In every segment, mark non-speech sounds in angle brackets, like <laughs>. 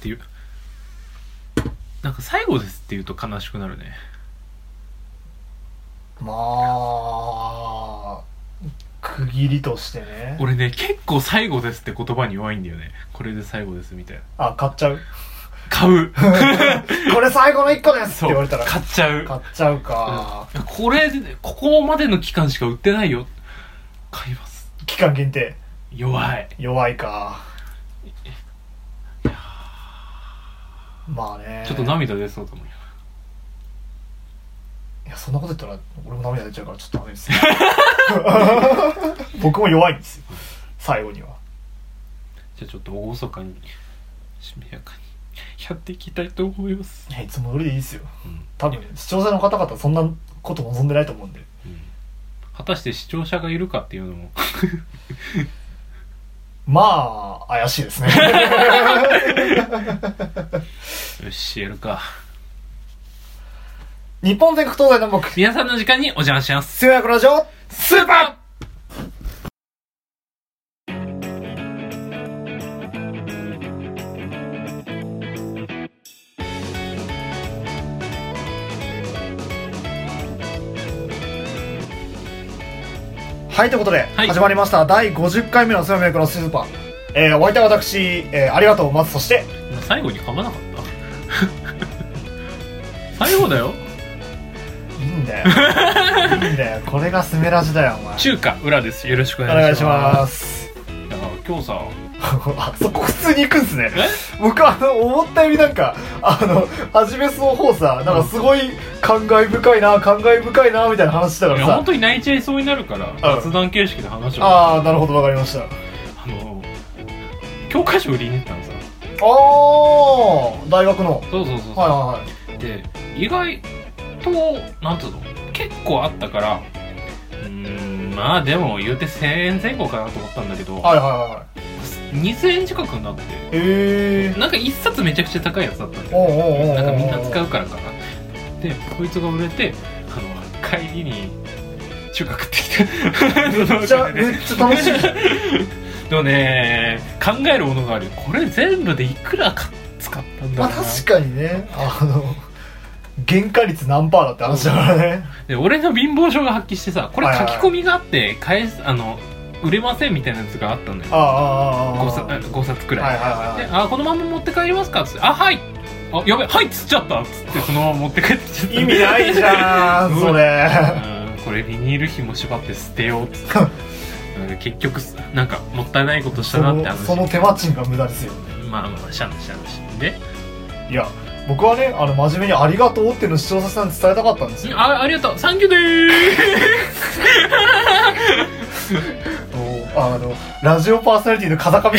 っていう。なんか最後ですって言うと悲しくなるね。まあ区切りとしてね。俺ね結構最後ですって言葉に弱いんだよね。これで最後ですみたいな。あ買っちゃう？買う。<laughs> これ最後の一個ですって言われたら。買っちゃう。買っちゃうか、うん。これここまでの期間しか売ってないよ。買います。期間限定。弱い。弱いかまあね。ちょっと涙出そうと思うよ。いやそんなこと言ったら俺も涙出ちゃうからちょっとダメです。よ <laughs> 僕も弱いんですよ。最後には。じゃあちょっと厳かにしめやかにやっていきたいと思います。いやいつも通りでいいですよ。うん。多分視聴者の方々そんなこと望んでないと思うんで。うん。果たして視聴者がいるかっていうのもまあ怪しいですね。よしやるか。日本全国東西南北皆さんの時間にお邪魔します。すよやくラジオスーパーはいということで、はい。始まりました。第50回目のすよやくのスーパー。えー、お相手は私、えー、ありがとうまずそして最後に噛まなかった。<laughs> 最後だよ。いいんだよ。いいんだよ。これがスメラジだよお前。中華裏です。よろしくおお願いします。願いします。いや今日さ <laughs> あそこ普通に行くんすね。え？僕あの思ったよりなんかあの初めその方さなんかすごい感慨深いな感慨深いなみたいな話してたからさ。いや本当に泣いちゃいそうになるから雑談形式で話をああなるほどわかりました。ああの教科書売りに行ったのさ。あー大学の。そうそうそうはいはいはい。で意外となんつうの？結構あったからうーんまあでも言うて1000円前後かなと思ったんだけど、はいはいはい2000円近くになって。ええなんか一冊めちゃくちゃ高いやつだったんだなんかみんな使うからかな。でこいつが売れてあの帰りに中華食ってきてめっちゃめっちゃ楽しいでもね考えるものがあるよ。これ全部でいくらか使ったんだまあろうな、確かにね。あの原価率何パーだって話だからね。で俺の貧乏症が発揮してさこれ書き込みがあって返すあの売れませんみたいなやつがあったんだよ。ああああああ5冊5冊くらい、はいはいはいであこのまま持って帰りますか？っつって。あはい。あやべはいっつっちゃったっつってそのまま持って帰ってきちゃった。意味ないじゃん <laughs> それ。うん。これビニール紐縛って捨てようっつって。うん。結局なんかもったいないことしたそなって話。のその手間賃が無駄ですよまあまあしゃんしゃんしで？いや僕はねあの真面目に「ありがとう」っていうのを視聴者さんに伝えたかったんですよ。あありがとう。サンキューでもう <laughs> <laughs> あのラジオパーソナリティの風上に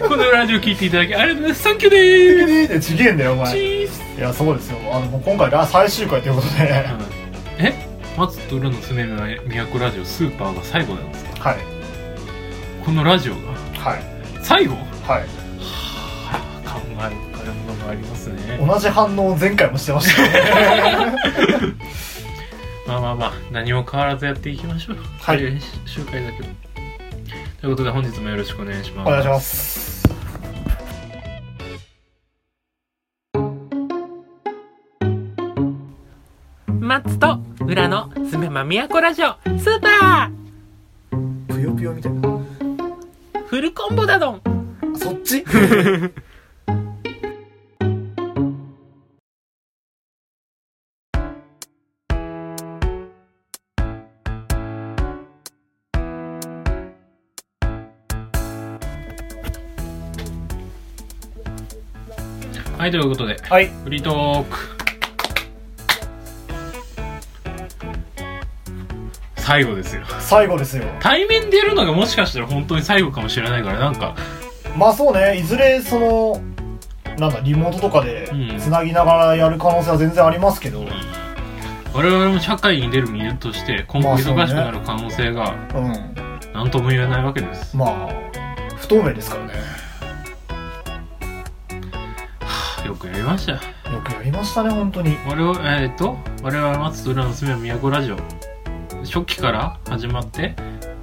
も <laughs> このラジオ聞いていただきありがとうございます。サンキューでーす。ちげえんだよお前。チいやそうですよ。あのもう今回が最終回ということで。え？松と浦のすめの都ラジオスーパーが最後なんですか？はい。このラジオが？はい。最後？はい。はあ考え深いものがありますね。同じ反応を前回もしてましたね <laughs> まあまあまあ何も変わらずやっていきましょう。はい。練習会だけど。ということで本日もよろしくお願いします。お願いします。松と浦のすめま都ラジオ。スーパぷよぷよみたいな。ーフルコンボだどん。そっち？<laughs> はいということではい。フリートーク。最後ですよ。最後ですよ。対面でやるのがもしかしたら本当に最後かもしれないからなんかまあそうね。いずれそのなんだリモートとかでうん。つなぎながらやる可能性は全然ありますけど、我々も社会に出る身として今後忙しくなる可能性がうん。何とも言えないわけです、まあ不透明ですからねりましたよ。よくやりましたね本当に。我々えっ、と我々松と浦のすめは都ラジオ。初期から始まって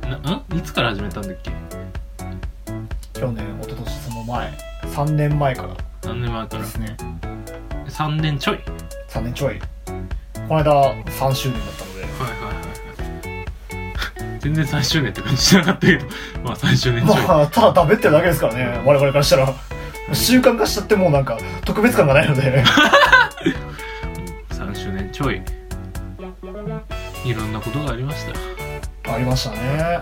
なん？いつから始めたんだっけ？去年一昨年その前。3年前から何年前から。ですね。3年ちょい。3年ちょい。この間3周年だったので。はいはいはい全然3周年って感じしなかったけど。まあ3周年ちょい、まあただ食べってるだけですからね。我々からしたら習慣化しちゃってもうなんか特別感がないので。<laughs> 3周年ちょい。いろんなことがありました。ありましたね。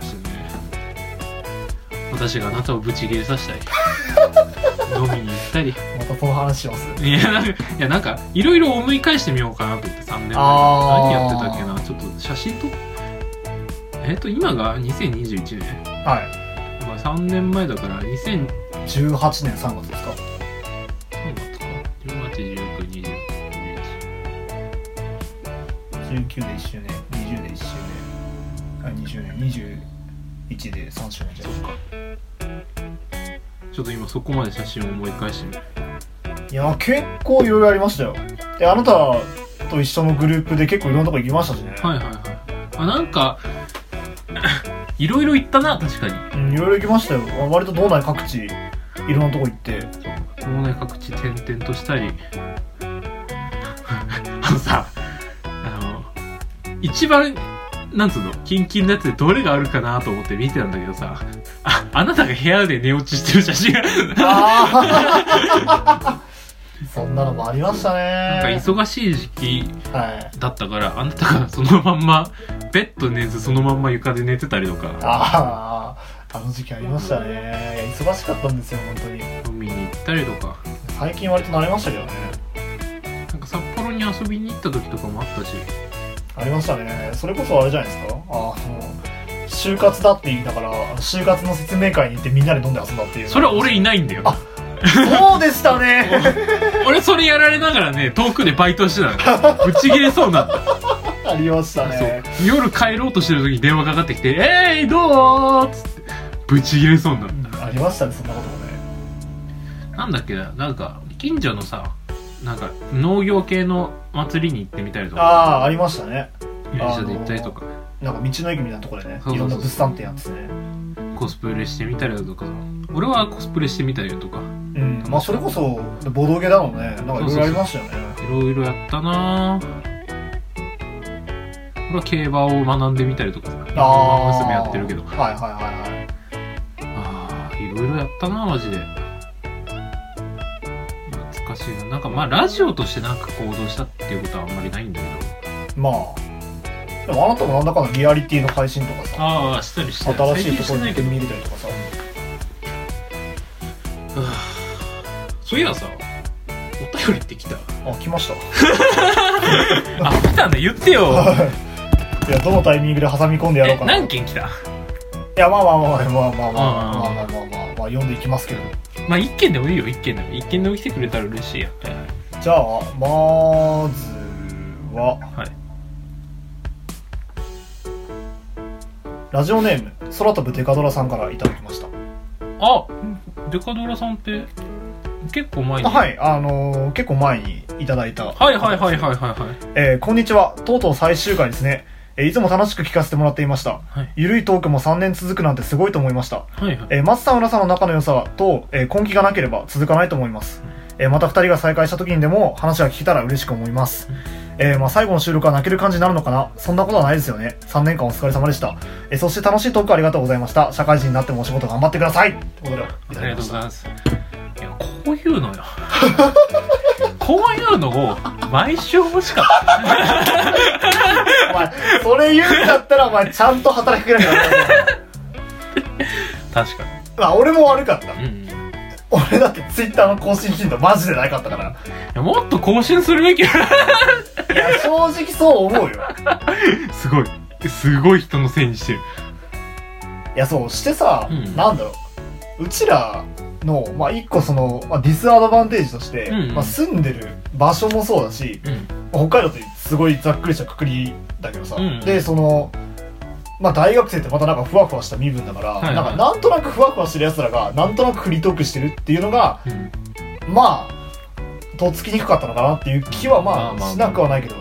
私があなたをブチギレさせたり <laughs> 飲みに行ったり。またその話します。いやなんかいやなんかいろいろ思い返してみようかなと思って3年前。何やってたっけな。ちょっと写真撮っえっ、と今が2021年。はい。まあ3年前だから2000 18年3月ですか？何月か181920 19で1周年20で1周年あ20年21で3周年じゃそっかちょっと今そこまで写真を思い返してみるいや結構いろいろありましたよであなたと一緒のグループで結構いろんなとこ行きましたしね、はいはいはいあなんかいろいろ行ったな確かにうん、いろいろ行きましたよ割と道内各地いろんなとこ行って。そう。もうね各地転々としたり。<laughs> あのさあの一番なんつうの？キンキンのやつでどれがあるかなと思って見てたんだけどさ。ああなたが部屋で寝落ちしてる写真が。あー。<laughs> そんなのもありましたなんかね忙しい時期はい。だったからあなたがそのまんまベッド寝ずそのまんま床で寝てたりとか。あああの時期ありましたね。忙しかったんですよ本当に。飲みに行ったりとか。最近割と慣れましたけどね。なんか札幌に遊びに行った時とかもあったし。ありましたね。それこそあれじゃないですか？あの就活だって言いながら就活の説明会に行ってみんなで飲んで遊んだっていう。それ俺いないんだよ。あそうでしたね。<laughs> 俺それやられながらね遠くでバイトしてたの。ぶち切れそうになった。ありましたね。夜帰ろうとしてる時に電話かかってきて「えいどう?」っつってぶち切れそうになっうんありましたねそんなこともね。たなんだっけななんか近所のさなんか農業系の祭りに行ってみたりとか。ああありましたね。電車で行ったりとか。なんか道の駅みたいなところでね。そうそうそう。いろんな物産展やっててね。コスプレしてみたりだとかさ。俺はコスプレしてみたりだとか。うんまあそれこそボドゲだのね。なんかいろいろありましたよね。いろいろやったな。ぁ俺は競馬を学んでみたりとかさ。ああ娘やってるけど。はいはいはいはいろいろやったなマジで。懐かしいな。なんかまあラジオとしてなんか行動したっていうことはあんまりないんだけど。まあ。でもあなたもなんだかんだリアリティの配信とかさ。ああしたりして。新しいところに行ってみれたりとかさ。そういやさお便りって来た。あ来ました。<laughs> あ来たんだ。言ってよ。<laughs> いやどのタイミングで挟み込んでやろうえかな。い何件来た？やまあまあまあまあまあまあまあまあまあまあまあ読んでいきますけど。まあ一件でもいいよ一件でも。一件でも来てくれたら嬉しいやじゃあまずは。はい。ラジオネーム空飛ぶデカドラさんからいただきました。あデカドラさんって結構前に。はい。あのー結構前にいただいた。はいはいはいはいはいはい。えーこんにちは。とうとう最終回ですね、えーいつも楽しく聞かせてもらっていましたはいゆるいトークも3年続くなんてすごいと思いましたはいはいえー、松さん、浦さんの仲の良さと、えー根気がなければ続かないと思います。えーまた二人が再会した時にでも話が聞けたら嬉しく思います。えーまあ、最後の収録は泣ける感じになるのかなそんなことはないですよね。3年間お疲れ様でした。えーそして楽しいトークありがとうございました。社会人になってもお仕事頑張ってくださいということで、いありがとうござい。ますいやこういうのよ <laughs> こういうのを毎週欲しかった <laughs> お前、それ言うんだったらお前ちゃんと働きかけなきゃダメだよ。確かにまあ、俺も悪かった。うんうんい俺だってツイッターの更新頻度マジでなかったから。やもっと更新するべきいや、正直そう思うよ。<laughs> すごいすごい人のせいにしてるいや、そう、してさ、うんなんだろう。うちらの、まあ、一個その、まあ、ディスアドバンテージとして、うんうん。まあ、住んでる場所もそうだし、うん。まあ北海道ってすごいざっくりしたくくりだけどさ、うんうん。で、その、まあ、大学生ってまたなんかふわふわした身分だから、はいはい。なんかなんとなくふわふわしてる奴らが、なんとなくフリートークしてるっていうのが、うん。まあ、とっつきにくかったのかなっていう気はまあしなくはないけど、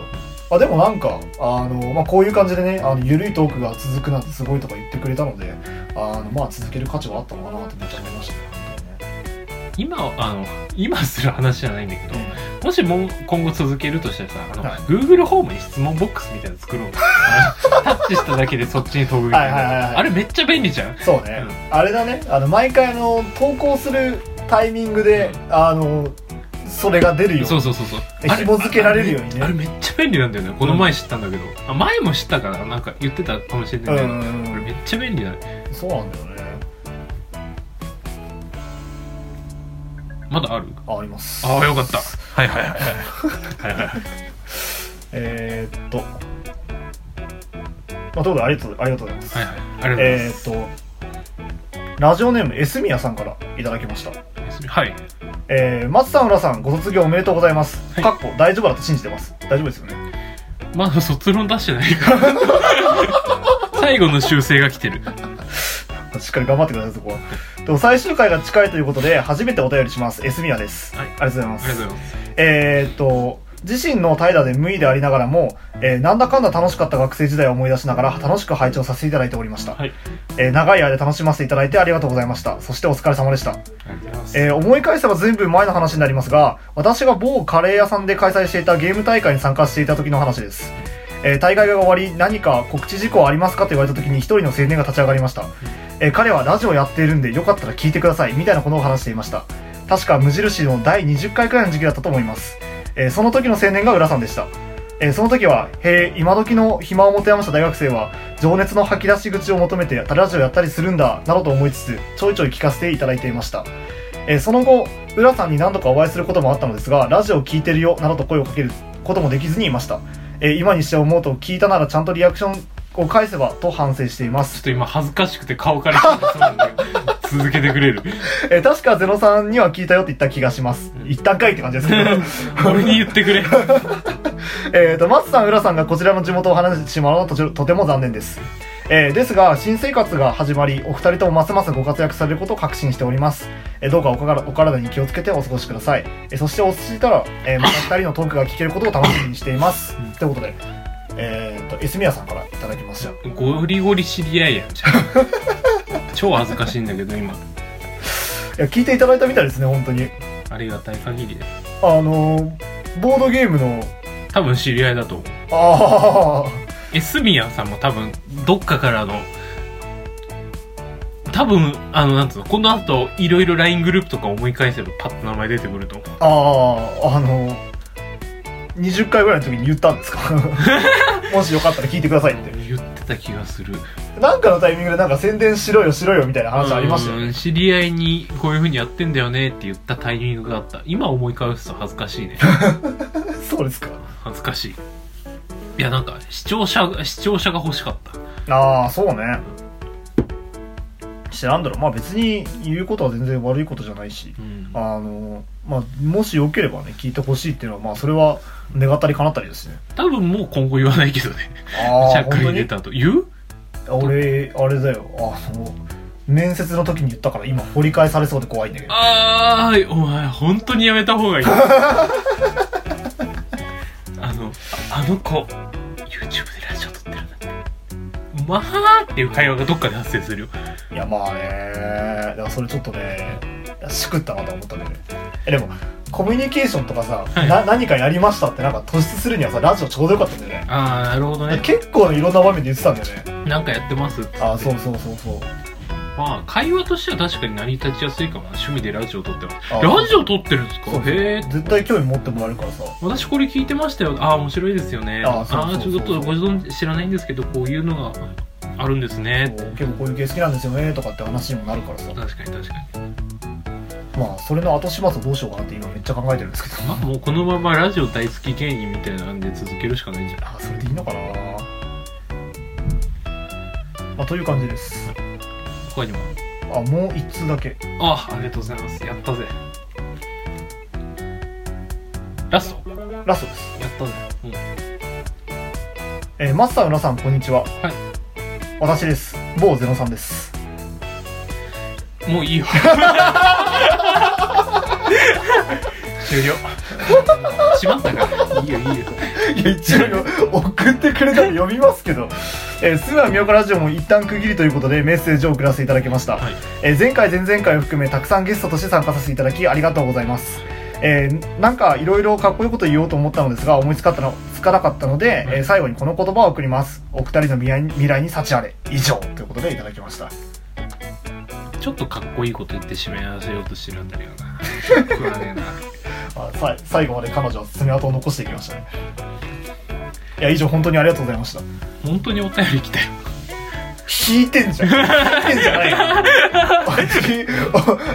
まあでもなんか、あの、まあこういう感じでね、あの、ゆるいトークが続くなんてすごいとか言ってくれたので、あの、まあ続ける価値はあったのかなってめっちゃ思いましたね。今あの今する話じゃないんだけどもしも今後続けるとしたらさあの、はい。Google ホームに質問ボックスみたいなの作ろう <laughs> タッチしただけでそっちに飛ぶみたいな、はいはいはいはい。あれめっちゃ便利じゃん。そうね、あれだね。あの毎回あの投稿するタイミングで、あのそれが出るよそうそうそうそう。え紐付けられるようにね。あれめっちゃ便利なんだよね。この前知ったんだけど、あ前も知ったからなんか言ってたかもしれないけど、うんうんうんこれめっちゃ便利だね。そうなんだよねまだある？ああります。ああよかった。はいはいはい。<laughs> はいはいはい。はいえー、っと。まあということでありがとうありがとうございます、はいはい。ありがとうございます、えー、っとラジオネームエスミヤさんからいただきました。はい。えー、松さん浦さんご卒業おめでとうございます、はい。かっこ大丈夫だと信じてます。大丈夫ですよね。まだ卒論出してないから。<laughs> 最後の修正が来てるしっかり頑張ってくださいそこはと最終回が近いということで初めてお便りしますエスミヤです、はいありがとうございますありがとうございますえー、っと、自身の怠惰で無意でありながらも、えーなんだかんだ楽しかった学生時代を思い出しながら楽しく拝聴させていただいておりました。はいえー長い間楽しませていただいてありがとうございました。そしてお疲れ様でした。ありがとうございますえー思い返せば全部前の話になりますが、私が某カレー屋さんで開催していたゲーム大会に参加していた時の話です。えー大会が終わり、何か告知事項ありますかと言われた時に一人の青年が立ち上がりました。え彼はラジオやっているんでよかったら聞いてください、みたいなことを話していました。確か無印の第20回くらいの時期だったと思います。えーその時の青年が浦さんでした。えーその時は、へえ、今時の暇を持て余した大学生は、情熱の吐き出し口を求めてラジオやったりするんだ、などと思いつつ、ちょいちょい聞かせていただいていました。えーその後、浦さんに何度かお会いすることもあったのですが、ラジオ聞いてるよ、などと声をかけることもできずにいました。えー今にして思うと、聞いたならちゃんとリアクションを返せば、と反省していますちょっ。と今恥ずかしくて顔から続けてくれる <laughs> えー確かゼノさんには聞いたよって言った気がします。一旦かいって感じですけど。<laughs> 俺に言ってくれ <laughs> えーと、松さん、浦さんがこちらの地元を離れてしまうのはとてとても残念です。えーですが、新生活が始まり、お二人ともますますご活躍されることを確信しております。えーどうかおからお体に気をつけてお過ごしください。えーそして落ち着いたら、えーまた二人のトークが聞けることを楽しみにしています。ということで、えーと、エスミヤさんからいただきました。いゴリゴリ知り合いやんじゃん <laughs> 超恥ずかしいんだけど今。や、聞いていただいたみたいですね、本当に。ありがたい限りであのーボードゲームの、多分知り合いだと思う。あエスミヤさんも多分どっかからの多分あのなんつうのこの後いろいろ LINE グループとか思い返せばパッと名前出てくると思う。あ、ああ、あのー20回ぐらいの時に言ったんですか？<laughs> もしよかったら聞いてくださいって。言ってた気がする。なんかのタイミングでなんか宣伝しろよしろよみたいな話ありましたよね。うん知り合いにこういう風にやってんだよねって言ったタイミングがあった。今思い返すと恥ずかしいね。<laughs> そうですか。恥ずかしい。いやなんか視聴者が視聴者が欲しかった。ああ、そうね。してなんだろう、まあ別に言うことは全然悪いことじゃないし、うんあの、まあもしよければね、聞いてほしいっていうのは、まあそれは願ったり叶ったりですね。多分もう今後言わないけどね。あ社会に出た後言う？俺、あれだよ、あの、面接の時に言ったから今掘り返されそうで怖いんだけど。あーお前本当にやめた方がいい。<laughs> あのああの子 YouTube でラジオ撮ってるんだ。ってまあっていう会話がどっかで発生するよ。いやまあね。だからそれちょっとねしくったなと思ったんだえでもコミュニケーションとかさ、はい。な何かやりましたってなんか突出するにはさラジオちょうどよかったんだよね。ああなるほどね。結構いろんな場面で言ってたんだよね。なんかやってますって。あそうそうそうそう。まあ会話としては確かに成り立ちやすいかもな趣味でラジオ撮ってますあラジオ撮ってるんですか？へえ絶対興味持ってもらえるからさ。私これ聞いてましたよ。ああ面白いですよね。ああーちょっとご存知知らないんですけどこういうのがあるんですね。結構こういう系好きなんですよねとかって話にもなるからさ。確かに確かにまあそれの後始末をどうしようかなって今めっちゃ考えてるんですけど。まあもうこのままラジオ大好き芸人みたいなんで続けるしかないんじゃない？あそれでいいのかな？まあという感じです。他にも？あもう一通だけ。あありがとうございます。やったぜ。ラスト？ラストです。やったぜ、うん、えー、マスター浦さんこんにちは。はい。私です。某ゼノさんですもういいよ。終了。しまったか。らいいよいいよ。いや一応送ってくれたら読みますけど、えー、すぐはみよかラジオも一旦区切りということでメッセージを送らせていただきました、はい。えー前回前々回を含めたくさんゲストとして参加させていただきありがとうございます。えーなんかいろいろかっこいいこと言おうと思ったのですが思いつかったのつかなかったので、えー最後にこの言葉を送ります。お二人の未来に幸あれ。以上ということでいただきましたちょっとかっこいいこと言って締め合わせようとしてるんだけどな。食わねえなあさい最後まで彼女は爪痕を残していきましたね。いや以上本当にありがとうございました。本当にお便り来たよ。引いてんじゃん。引いてんじゃないよ。<laughs>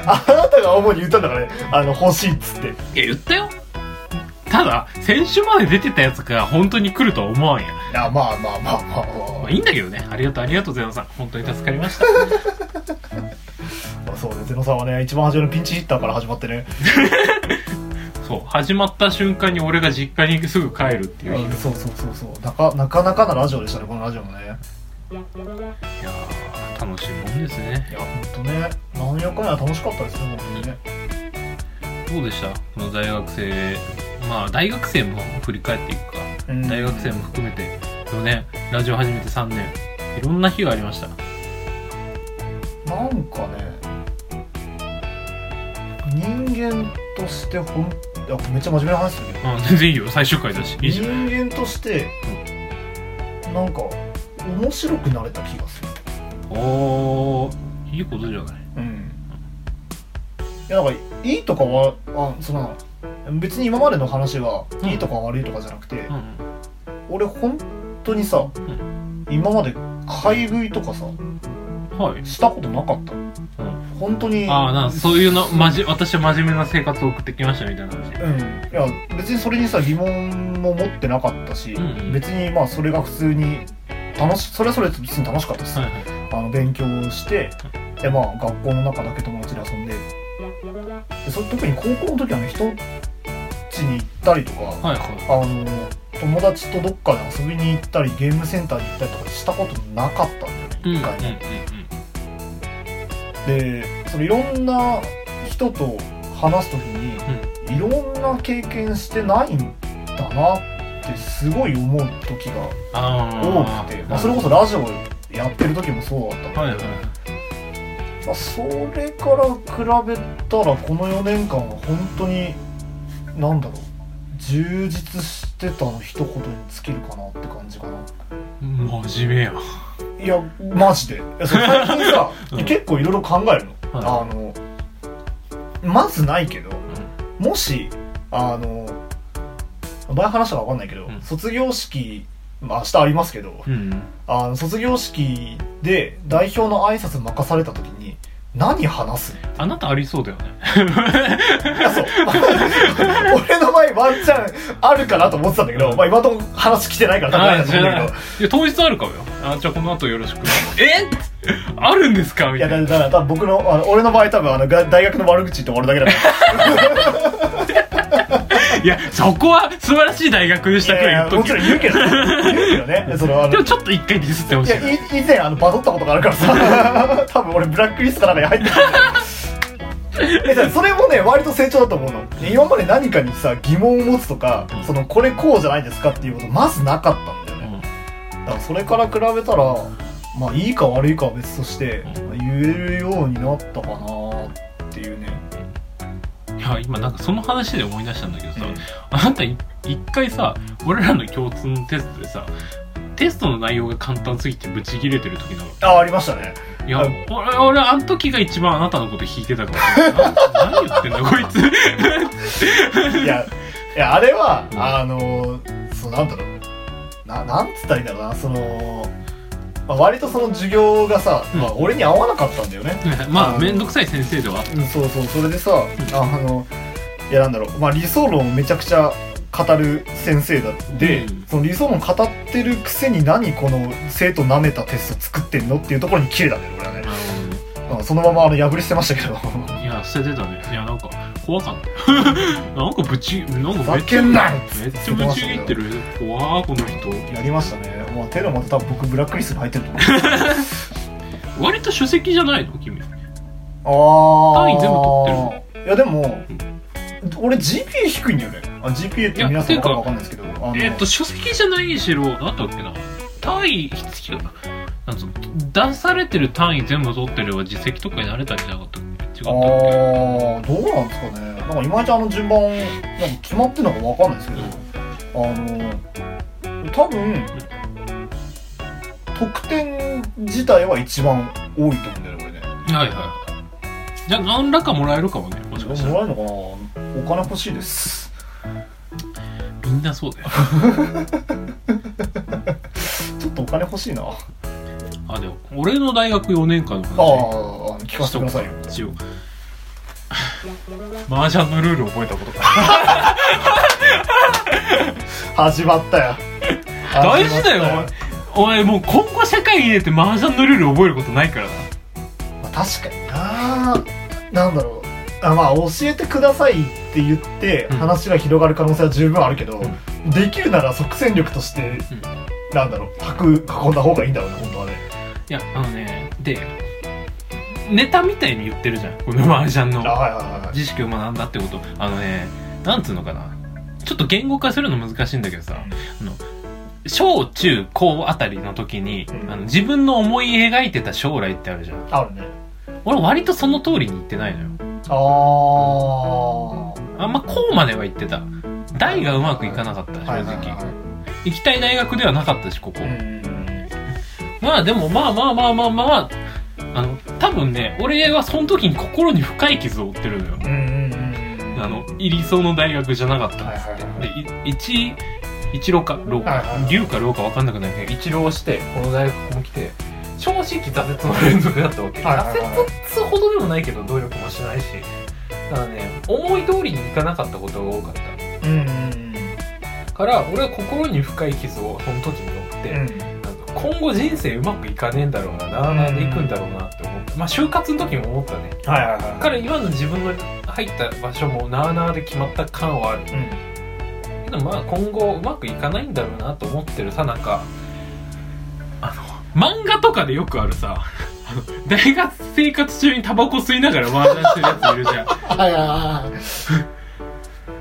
あなたが主に言ったんだからね。あの欲しいっつって。いや言ったよ。ただ先週まで出てたやつが本当に来るとは思わんや。いやまあまあまあまあままあいいんだけどね。ありがとうありがとうゼノさん。本当に助かりました。あ <laughs> そうねゼノさんはね一番初めのピンチヒッターから始まってね。<laughs> そう始まった瞬間に俺が実家にすぐ帰るっていうそうそうそうそう。なかなかなかなラジオでしたねこのラジオもね。いやー楽しいもんですね。いや本当ね。何やかんや楽しかったですね本当にね。どうでした？この大学生。まあ大学生も振り返っていくか。うん。大学生も含めて。4年ラジオ始めて3年。いろんな日がありましたなんかね人間としてほんいやめっちゃ真面目な話だけど。あ全然いいよ最終回だしいいじゃん人間としてなんか面白くなれた気がする。おーいいことじゃないうん。いやなんかいいとかはあその別に今までの話がうんいいとか悪いとかじゃなくて、うん俺本当にさ、今まで買い食いとかさはい、したことなかった。うん、本当に。ああなそういうのまじ私は真面目な生活を送ってきましたみたいな話。うん。いや別にそれにさ疑問も持ってなかったし、うんうん。別にまあそれが普通に楽しそれはそれで別に楽しかったです、はいはい。あの勉強してでまあ学校の中だけ友達で遊んででそ特に高校の時はね人ん家に行ったりとか、はいはい。あの友達とどっかで遊びに行ったりゲームセンターに行ったりとかしたことなかったんだよねうん一回も、うんでそのいろんな人と話す時に、いろんな経験してないんだなってすごい思う時があ多あくて、まあ、それこそラジオやってる時もそうだったんだはいけはい。ど、まあ、それから比べたらこの4年間は本当になんだろう充実してたの一言に尽きるかなって感じかな。真面目やいやマジで。最近さ、うん。結構いろいろ考えるの、はあのまずないけどもしあの前話したか分かんないけど、うん。卒業式、まあ、明日ありますけど、うんうん。あの卒業式で代表の挨拶任された時に何話す？あなたありそうだよね。いやそう。<laughs> 俺の前ワンチャンあるかなと思ってたんだけど、まあ、今のところ話来てないから多分ないと思うんだけどい。や当日あるかもよ。あじゃあこの後よろしく。え？あるんですか？みいやたいなだから多分僕のあの俺の場合多分あのが大学の悪口言って終わるだけだから <laughs> いやそこは素晴らしい大学でしたくいやいやもらい言っときちろん言うけどね言うけどね <laughs> そのあのでもちょっと一回ディスってほしいいやい以前あのバズったことがあるからさ。<laughs> 多分俺ブラックリストかなんかに入ってるえそれもね割と成長だと思うの。今まで何かにさ疑問を持つとか、うん。そのこれこうじゃないですかっていうことまずなかったんだよね、だからそれから比べたらまあいいか悪いかは別として、う言えるようになったかなっていうねや今なんかその話で思い出したんだけどさ、うん。あなたい一回さ俺らの共通のテストでさテストの内容が簡単すぎてブチ切れてる時なの。あありましたね。いや、はい俺、俺、あの時が一番あなたのこと引いてたかもしれない。な何言ってんだ、こいつ。いやいやあれは、うんあのそうなんだろう。ななんつったらいいんだろうなその、まあ、割とその授業がさ、うんまあ、俺に合わなかったんだよね、<laughs> まあ、めんどくさい先生ではそうそうそれでさ、あのいやなんだろう、まあ、理想論をめちゃくちゃ語る先生だで、うんその理想論語ってるくせに何この生徒舐めたテスト作ってんのっていうところに切れたんだよ俺はねた。うんそのままあの破り捨てましたけどいや、捨ててたね。いや、なんか、怖かった。<laughs> なんかぶち、なんかめっちゃ、めっちゃぶち切ってる。怖ー、この人。やりましたねもうテロまた多分僕ブラックリストに入ってると思う。<laughs> 割と首席じゃないの君。ああ単位全部取ってるいやでも、俺 GPA 低いんだよね。あ GPA って皆さん分かるか分かんないですけどえっと書籍じゃないにしろなんだっけな。単位必要な。んつうの出されてる単位全部取ってれば実績とかになれたんじゃなかったっけ？違あったっーどうなんですかね。なんかいまいちあの順番なんか決まってるのか分かんないですけど、あの多分得点自体は一番多いと思うんだよねこれね。けはいはい。じゃあ何らかもらえるかもねもしかしたら。もらえるのかなお金欲しいです。みんなそうだよ。<laughs> ちょっとお金欲しいな。ああでも俺の大学4年間のあ話聞かせてくださいよ。一応麻雀のルール覚えたことか。<laughs> 始まったよ。大事だよお前もう今後社会に出て麻雀のルール覚えることないからな。まあ、確かにな。なんだろう。あまあ教えてくださいって言ってうん。話が広がる可能性は十分あるけど、できるなら即戦力として、なんだろう。白囲んだ方がいいんだろうね本当はね。いやあのねでネタみたいに言ってるじゃん。この麻雀の。あはいはいはいはい。知識を学んだってこと。あのねなんつうのかな。ちょっと言語化するの難しいんだけどさ。あの小中高あたりの時に、うん。あの自分の思い描いてた将来ってあるじゃん。あるね。俺割とその通りに言ってないのよ。ああんまこうまでは言ってた。大がうまくいかなかった正直、はいはいはい行きたい大学ではなかったしここ、うんまあでもまあまあまあまあまああの多分ね俺はその時に心に深い傷を負ってるのよ。うんうんうんあの理想の大学じゃなかったっつって、はいはいはい。でい一一浪か浪か、龍か浪か分かんなくないけど一浪してこの大学も来て正直挫折の連続だったわけ、はい挫折ほどでもないけど努力もしないし。だからね思い通りにいかなかったことが多かった。うんうんから俺は心に深い傷をその時に負って、うん。今後人生うまくいかねえんだろうななあなあでいくんだろうなって思ってまあ就活の時も思ったね。はいはいはい。から今の自分の入った場所もなあなあで決まった感はある。うんまあ今後うまくいかないんだろうなと思ってるさなんかあの漫画とかでよくあるさ <laughs> 大学生活中にタバコ吸いながら麻雀してるやついるじゃん。はいはいはい。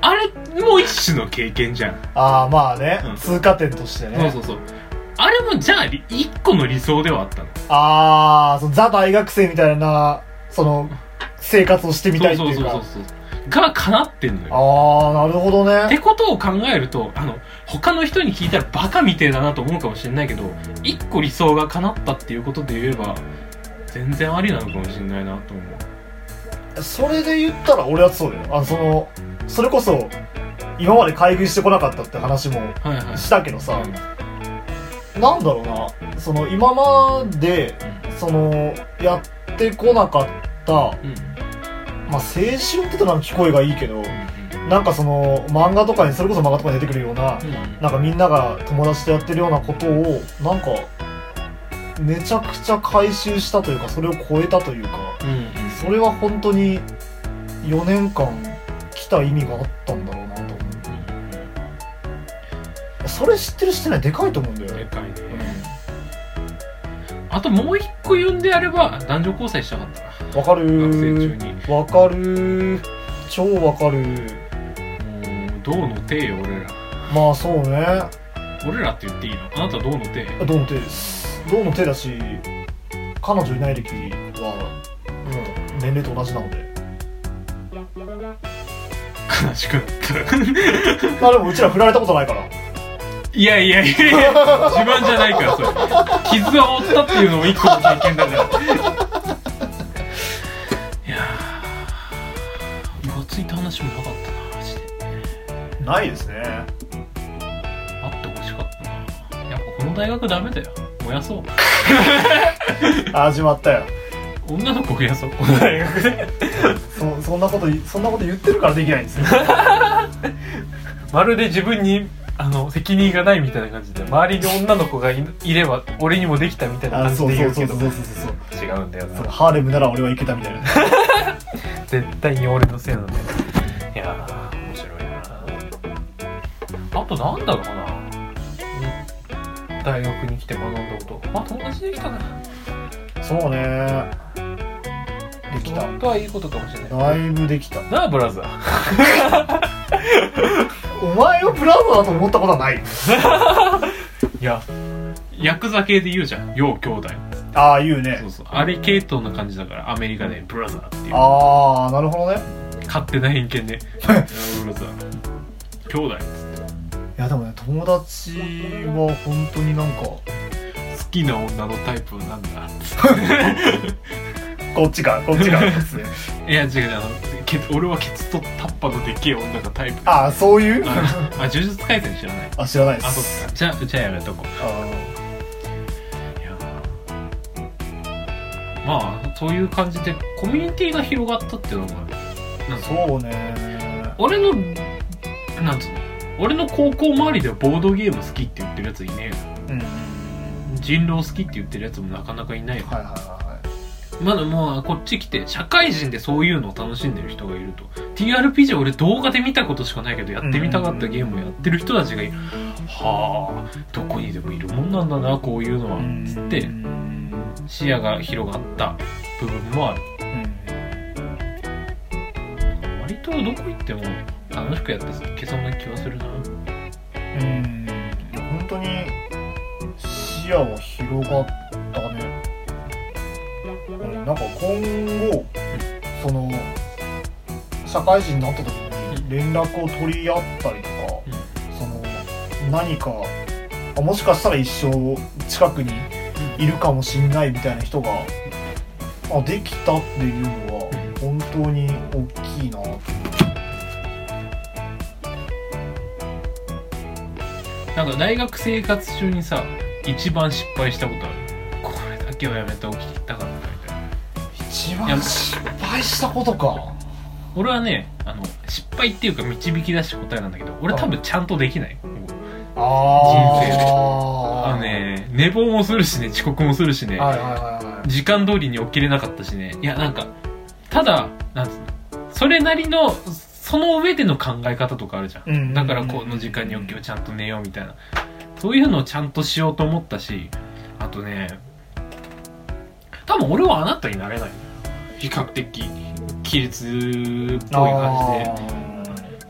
あれも一種の経験じゃん、ああまあね、うん。通過点としてね。そうそうそう。あれもじゃあり一個の理想ではあったの。ああザ大学生みたいなその生活をしてみたいっていうか。そうそうそうそうが叶ってんのよ。ああなるほどってねことを考えるとあの他の人に聞いたらバカみてえだなと思うかもしれないけど一個理想が叶ったっていうことで言えば全然ありなのかもしれないなと思う。それで言ったら俺はそうだよ。あのそのそれこそ今まで買い食いしてこなかったって話もはいはい。したけどさ、うん。なんだろうな。その今までそのやってこなかった、うんまあ、青春って言ったら聞こえがいいけどうんなんかその漫画とかにそれこそ漫画とかに出てくるようなうんなんかみんなが友達とやってるようなことをなんかめちゃくちゃ回収したというかそれを超えたというかそれは本当に4年間来た意味があったんだろうなと。思うそれ知ってる知ってないでかいと思うんだよね。でかいね。あともう一個言うんであれば男女交際したかったなわかる。学生中ーに。わかる。ー超わかる。もうどうの手よ俺ら。まあそうね。俺らって言っていいの？あなたどうの手どうの手です。どうの手だし彼女いない歴はもう年齢と同じなので。悲しくなった。まあでもうちら振られたことないから。いやいやいやいや自慢じゃないからそれ。傷を負ったっていうのも一個の経験だからいやー浮ついた話もなかったなマジでないですね。あってほしかったな。やっぱこの大学ダメだよ。燃やそう。<laughs> 始まったよ。女の子増やそう。この大学。でそそんなこといそんなこと言ってるからできないんですよ。<laughs> まるで自分にあの責任がないみたいな感じで周りに女の子がいいれば俺にもできたみたいなあ感じで言うけど。そうそうそうそう違うんだよな。ハーレムなら俺は行けたみたいな絶対に俺のせいなんだよ。いやー面白いな。あとなんだろうな。うん大学に来て学んだこと。まあ友達できたな。そうね。できた。本当はいいことかもしれない。だいぶできた。なあブラザー。<laughs> お前をブラザーだと思ったことはない。<laughs> いやヤクザ系で言うじゃん「よう兄弟ああ言う」ね。そうそう。あれ系統な感じだからアメリカでブラザーっていう。ああなるほどね。勝手な偏見で。<laughs> ブラザー。兄弟。いやでもね友達は本当になんか好きな女のタイプはなんだこっちがこっちがですねいや違う違う。俺はケツとタッパのでっけえ女がタイプ。ああそういう？<laughs> ああ呪術廻戦知らない？あ知らないであそっすか。じゃあじゃあやめとこう。あいまあそういう感じでコミュニティが広がったっていうのがなんかーそうね。俺のなんつうの？俺の高校周りではボードゲーム好きって言ってるやついねえよ。うん。人狼好きって言ってるやつもなかなかいないよ。はいはいはいまだもうこっち来て社会人でそういうのを楽しんでる人がいると。TRPG 俺動画で見たことしかないけどやってみたかったゲームをやってる人たちがいる。はあどこにでもいるもんなんだなこういうのは。つって視野が広がった部分もある。割とどこ行っても楽しくやっていけそうな気はするな。うん。本当に視野は広がったね、なんか今後その社会人になった時に連絡を取り合ったりとか、その何かあもしかしたら一生近くにいるかもしんないみたいな人があできたっていうのは本当に大きいなと。なんか大学生活中にさ一番失敗したことある？これだけはやめておきや番失敗したことか。俺はねあの失敗っていうか導き出した答えなんだけど俺多分ちゃんとできない。ああ人生で。あのね寝坊もするしね遅刻もするしねはいはいはいはい。時間通りに起きれなかったしね。いやなんかただなんつうのそれなりのその上での考え方とかあるじゃん、うんうんうん。だからこの時間に起きようちゃんと寝ようみたいな。そういうのをちゃんとしようと思ったしあとね多分俺はあなたになれない比較的規律っぽい感じで。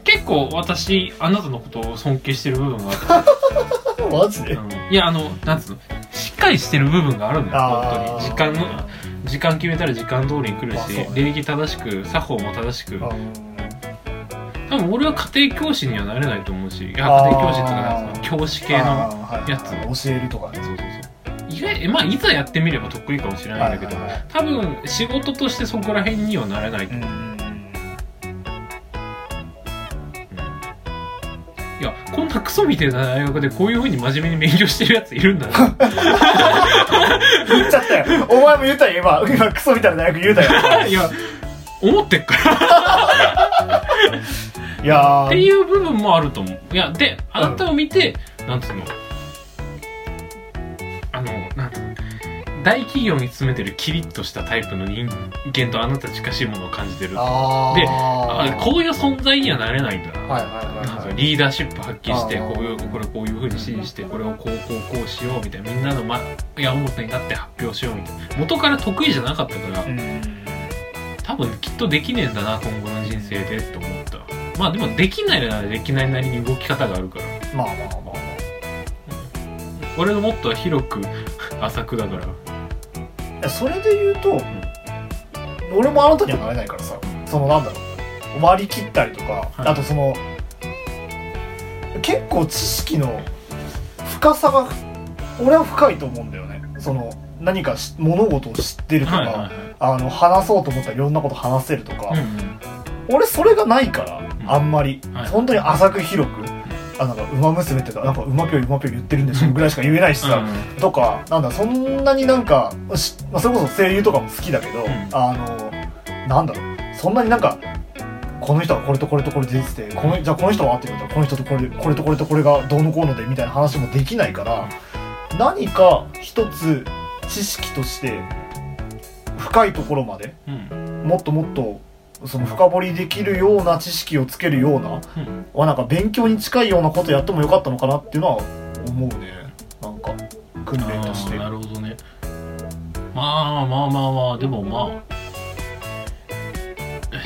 結構私あなたのことを尊敬してる部分があって <laughs> マジで？うん。いやあのなんつうの？しっかりしてる部分があるのよ。本当に。時間の時間決めたら時間通りに来るし、まあね。礼儀正しく作法も正しく。うん。多分俺は家庭教師にはなれないと思うし家庭教師っていうか教師系のあーはいやつ教えるとかね。そうそうそう意外まあいざやってみれば得意かもしれないんだけど、はいはいはい。多分仕事としてそこら辺にはなれない。と思う、うん。いやこんなクソみたいな大学でこういう風に真面目に勉強してるやついるんだな。言っちゃったよ。お前も言ったよ今今。<laughs> クソみたいな大学言うたよ。いや思ってっから。いやー。っていう部分もあると思う。いやであなたを見て、なんつうの大企業に勤めてるキリッとしたタイプの人間とあなた近しいものを感じてるであこういう存在にはなれないんだ。なリーダーシップ発揮してこういうこれこういうふうに指示してこれをこうこうこうしようみたいなみんなの、ま、矢面になって発表しようみたいな。元から得意じゃなかったからうん。多分きっとできねえんだな今後の人生でって思った。まあでもできないならできないなりに動き方があるから。まあまあまあま俺のモットーは広く浅くだから。あそれで言うと、俺もあなたにはなれないからさそのなんだろう割り切ったりとか、はい。あとその結構知識の深さが俺は深いと思うんだよね。その何かし物事を知ってるとか、はいはいはい。あの話そうと思ったらいろんなこと話せるとか、うんうん。俺それがないから、ん。あんまり、はい。本当に浅く広く、あなんか馬娘ってかなんか馬ぴょい馬ぴょい言ってるんでしょぐらいしか言えないしさ、うん。とかなんだそんなになんかし、まあ、それこそ声優とかも好きだけど、ん。あのなんだろうそんなになんかこの人はこれとこれとこれで出ててこのじゃあこの人はって言ったらこの人とこれこれとこれとこれがどうのこうのでみたいな話もできないから何か一つ知識として深いところまでうん。もっともっとその深掘りできるような知識をつけるようなうん。はなんか勉強に近いようなことやってもよかったのかなっていうのは思うね。なんか訓練として。なるほどね。まあまあまあまあでもまあ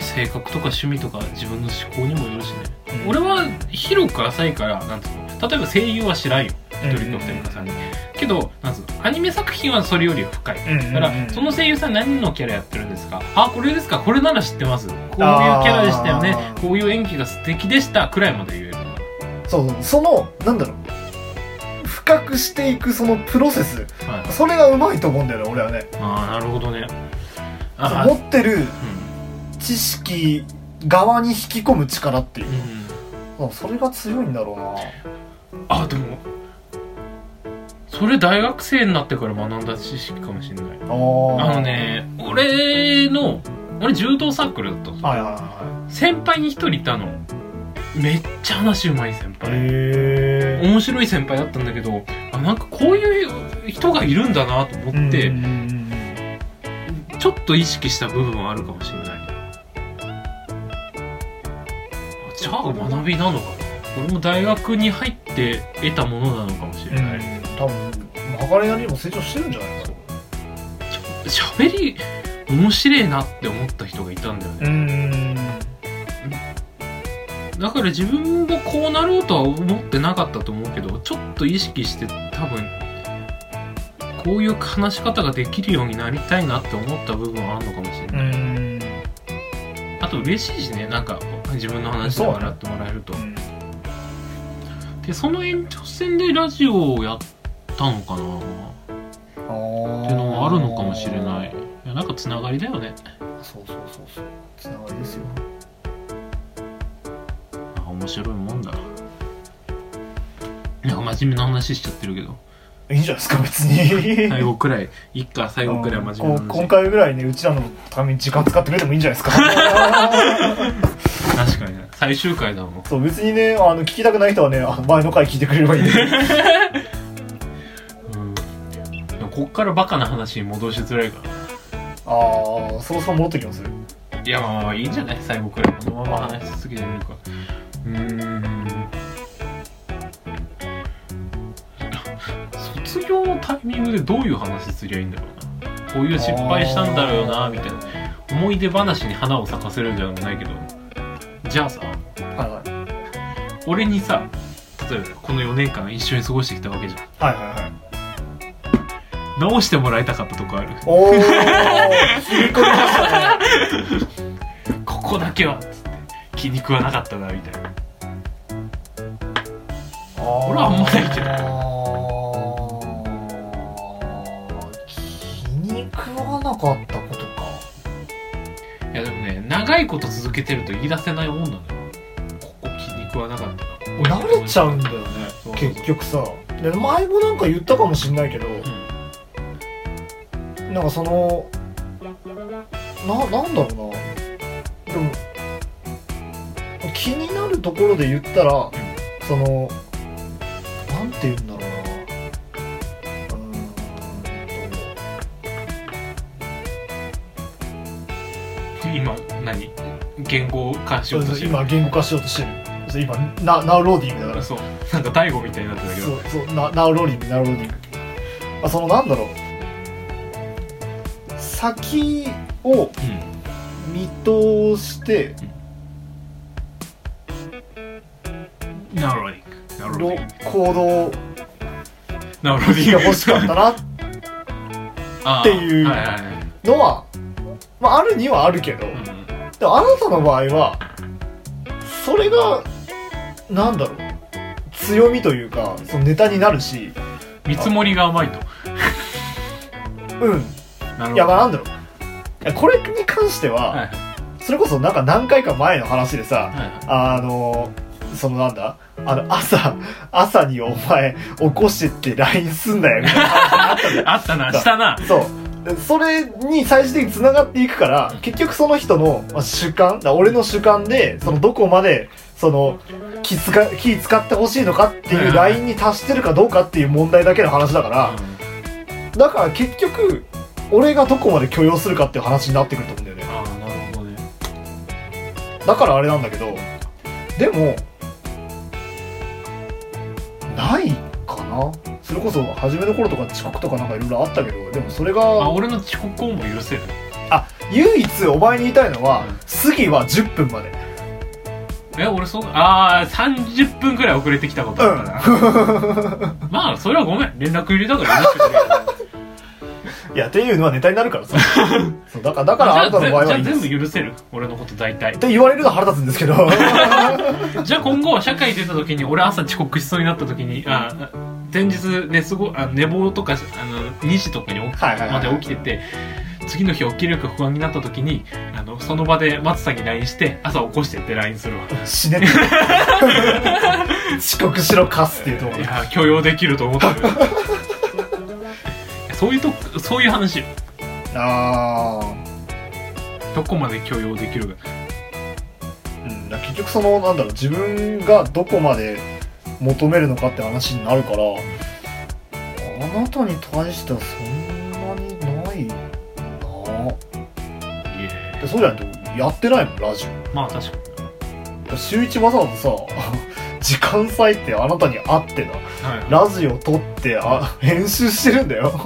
性格とか趣味とか自分の思考にもよるしね、うん。俺は広く浅いからなんつうの例えば声優は知らんよ。うん一人か二人か3人。けどなんつうのアニメ作品はそれより深い。だからその声優さん何のキャラやってるんですか？あこれですか？これなら知ってます。こういうキャラでしたよね。こういう演技が素敵でしたくらいまで言える。そうそう。そのなんだろう。深くしていくそのプロセス。はい。それがうまいと思うんだよね俺はね。ああなるほどね。あ持ってるう知識側に引き込む力っていう、ん、うん。それが強いんだろうな。あでもそれ大学生になってから学んだ知識かもしれない。あのね俺の俺柔道サークルだったの。はいはいは先輩に一人いたの。めっちゃ話うまい先い輩。へえ面白い先輩だったんだけどあなんかこういう人がいるんだなと思って、ちょっと意識した部分はあるかもしれないあじゃあ学びなのかな。俺も大学に入って得たものなのかもしれない、多分測れなりにも成長してるんじゃないか喋り面白いなって思った人がいたんだよね。うん。だから自分もこうなろうとは思ってなかったと思うけどちょっと意識して多分こういう話し方ができるようになりたいなって思った部分はあるのかもしれない、ん。あと嬉しいしねなんか自分の話で笑ってもらえると、でその延長線でラジオをやったのかなっていうのもあるのかもしれない。いやなんかつながりだよね。そうそうそうそう。つながりですよ。あ面白いもんだ。なんか真面目な話しちゃってるけど。いいんじゃないですか別に。最後くらい。いっか最後くらい真面目な話。今回ぐらいねうちらのために時間使ってくれてもいいんじゃないですか。確かにね。最終回だもん。そう別にねあの聞きたくない人はねあ前の回聞いてくれればいいんで <laughs> こっからバカな話に戻しづらいから。ああそろそろ戻ってきます？いやまあまあまあいいんじゃない？最後くらいこのまま話し続けてみるか。うーん。卒業のタイミングでどういう話すりゃいいんだろうな。こういう失敗したんだろうなみたいな。思い出話に花を咲かせるんじゃないけど。じゃあさはいはい。俺にさ例えばこの4年間一緒に過ごしてきたわけじゃん。はいはいはい直してもらいたかったとこある。おお <laughs> ここだけはっつって気に食わなかったなみたいな。俺はあんまないけど。ど気に食わなかったことか。いやでもね長いこと続けてると言い出せないもんなのよ。ここ気に食わなかったな。慣れちゃうんだよね結局さ。で前もなんか言ったかもしんないけどうんなんかそのななんだろうな。でも気になるところで言ったらそのなんて言うんだろうな。う今何？言語化しようとしてる？今言語化しようとしてる。そう今なナウローディングだから。そう。なんか大悟みたいになってたけどそうそうな now loading now loading。あそのなんだろう先をう見通してん。なるほどの行動してほしかったなっていうのは、まあ、あるにはあるけど、うん。でもあなたの場合はそれがなんだろう強みというかそのネタになるし。見積もりが甘いと。うんなるほど。いやまあなんだろう。これに関しては、はいはい。それこそなんか何回か前の話でさ、はいはい。あのそのなんだあの朝朝にお前起こしてって LINE すんだよみたいな話あった <laughs> あったなしたな。そう。それに最終的に繋がっていくから、結局その人のまあ主観、だ俺の主観で、そのどこまで、その、気つか、気使ってほしいのかっていうラインに達してるかどうかっていう問題だけの話だから、だから結局、俺がどこまで許容するかっていう話になってくると思うんだよね。ああなるほどね。だからあれなんだけど、でも、ないかな？それこそ初めの頃とか遅刻とかなんかいろいろあったけど、でもそれあが、俺の遅刻をも許せる。唯一お前に言いたいのはうん。杉は10分まで。え俺そうああ30分くらい遅れてきたことあったな、<laughs> まあそれはごめん。連絡入れたから許してくれいやっていうのはネタになるからさ。<laughs> そうだからだからあなたの場合はいいんじゃ全部許せる。俺のこと大体。って言われるのは腹立つんですけど。<laughs> じゃあ今後社会出た時に俺朝遅刻しそうになった時にあ前日寝過ごあ寝坊とかあの2時とかに起きはいはいはい。まで起きてて次の日起きるか不安になった時にあのその場で松さんに LINE して朝起こしてって LINE するわ。死ね。っ <laughs> て遅刻しろカスっていうところ。いや許容できると思ってるそういうとそういう話よ。あどこまで許容できるか。ーうんだから結局そのなんだろう自分がどこまで求めるのかって話になるからあなたに対してはそんなにないな。いえ。でそうじゃないとやってないもんラジまあ確かオ週一わざわざさ時間割いてあなたに会ってなにはい。ラジオ撮ってあ編集してるんだよ。<laughs>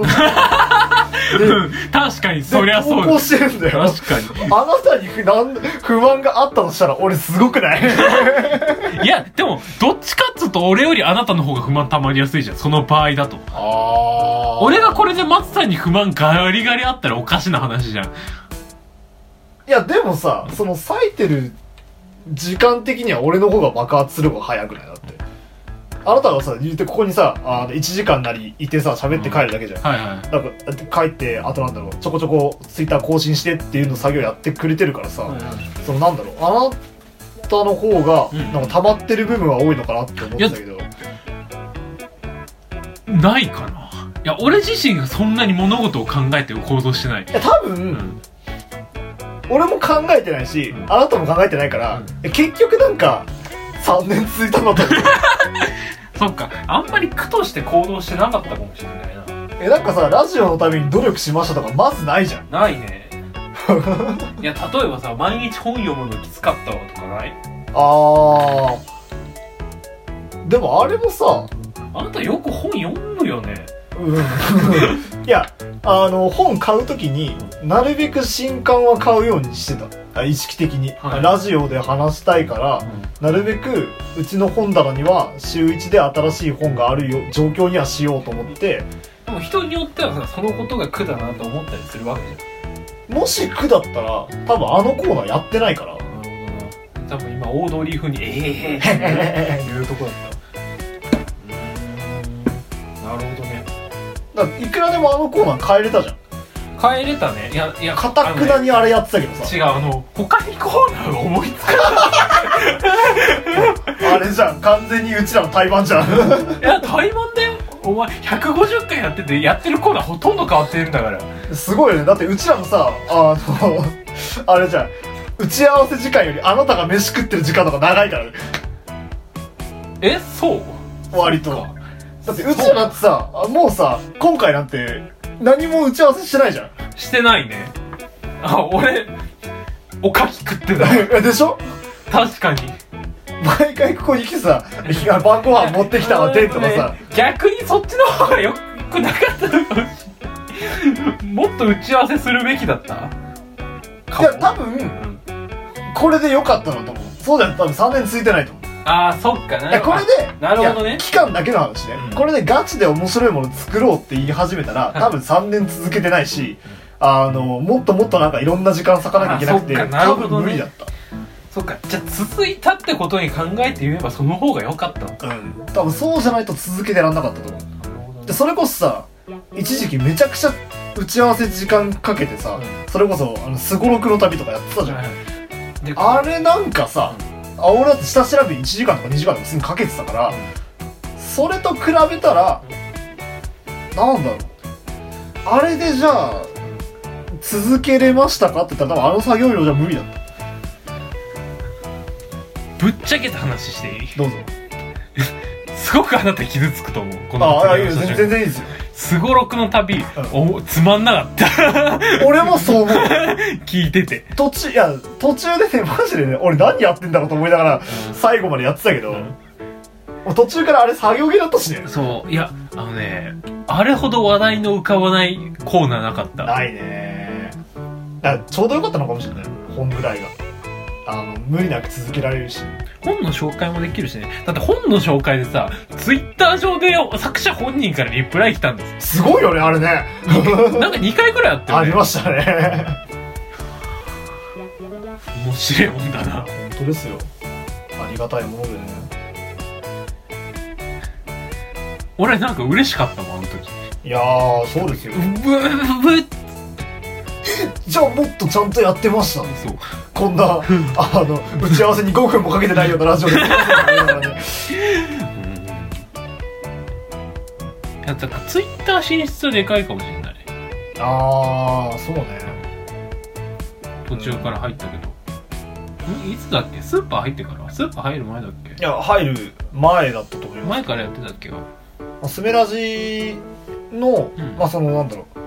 うん確かにそりゃそうだ。してるんだよ。確かに。あなたに不なん不満があったとしたら俺すごくない？<laughs> いや、でも、どっちかっつうと俺よりあなたの方が不満溜まりやすいじゃん。その場合だと。あ俺がこれで松さんに不満ガリガリあったらおかしな話じゃん。いやでもさその割いてる時間的には俺の方が爆発する方が早くない？だってあなたがさ言ってここにさあの1時間なりいてさ喋って帰るだけじゃん、はいはい。なんか帰ってあとなんだろうちょこちょこツイッター更新してっていうの作業やってくれてるからさ、そのなんだろうあなたの方がうんなんか溜まってる部分は多いのかなって思ってたけど、ないかな。いや、俺自身がそんなに物事を考えて行動してない。いや多分、うん。俺も考えてないし、うんあなたも考えてないから、結局なんか3年続いたんだと <laughs> そっか。あんまり苦として行動してなかったかもしれないな。えなんかさラジオのために努力しましたとかまずないじゃんないね。<laughs> いや、例えばさ、毎日本読むのきつかったわとかない？あーでもあれもさあなたよく本読むよね。うん。いやあの本買う時になるべく新刊は買うようにしてた。あ意識的に、はい。ラジオで話したいからなるべくうちの本棚には週1で新しい本があるよ状況にはしようと思って。でも人によってはさ、そのことが苦だなと思ったりするわけじゃん。もし苦だったら多分あのコーナーやってないから。なるほどな多分今オードリー風に「ええー」っていうとこだったいくらでもあのコーナー変えれたじゃん。帰れたね。いやいやかたくなにあれやってたけどさ。違うあの他にコーナーが思いつかあれじゃん。完全にうちらの対バンじゃん。な <laughs> いいや怠慢だよ。お前150回やっててやってるコーナーほとんど変わってるんだから。すごいよね。だってうちらのさあの <laughs> あれじゃん。打ち合わせ時間よりあなたが飯食ってる時間の方が長いからね。えそう？割とだってうちらだってさあもうさ今回なんて何も打ち合わせしてないじゃん。してないね。あ俺おかき食ってたえ <laughs> でしょ？確かに。毎回ここに来てさ晩ご飯持ってきたわでとかさ。逆にそっちの方がよくなかったのかもしれない。もっと打ち合わせするべきだった？いや多分うん。これで良かったなと思う。そうだよ。多分3年続いてないと思うああそっかな。いやこれでなるほどね。期間だけの話ね、うん。これでガチで面白いもの作ろうって言い始めたら多分3年続けてないし、あのもっともっとなんかいろんな時間割かなきゃいけなくて、あそっかなる多ほどね。分無理だった。そっか。じゃあ続いたってことに考えてみればその方が良かったのか。うん。多分そうじゃないと続けてらんなかったと思う。でそれこそさ一時期めちゃくちゃ打ち合わせ時間かけてさ、うそれこそあのすごろくの旅とかやってたじゃん、であれなんかさ、あ俺だって下調べ1時間とか2時間とか普通にかけてたから、それと比べたら、なんだろう。あれでじゃあ続けれましたかって言ったら多分あの作業量じゃ無理だった。ぶっちゃけた話していい？どうぞ。<laughs> すごくあなた傷つくと思うこのああいや全然いいですよすごろくの旅、おつまんなかった。<laughs> 俺もそう思う。聞いてて。途中いや途中でねマジでね俺何やってんだろうと思いながら最後までやってたけど、う途中からあれ作業着だったしね。そう。いやあのねあれほど話題の浮かばないコーナーなかった。ないね。ちょうどよかったのかもしれない。本ぐらいがあの無理なく続けられるし。本の紹介もできるしね。だって本の紹介でさツイッター上で作者本人からリプライ来たんです。すごいよねあれね。なんか2回ぐらいあったよね。ありましたね。面白いもんだな。本当ですよ。ありがたいものでね。俺なんか嬉しかったもんあの時。いやーそうですよ。うぶぶじゃあもっとちゃんとやってました？ねそう。こんな <laughs> あの打ち合わせに5分もかけてないようなラジオで。ねいやだからツイッター進出はでかいかもしれない。ああそうね。途中から入ったけど。んいつだっけ？スーパー入ってから？スーパー入る前だっけ？いや入る前だったと思います。前からやってたっけ？まあスメラジの、うん。まあそのなんだろう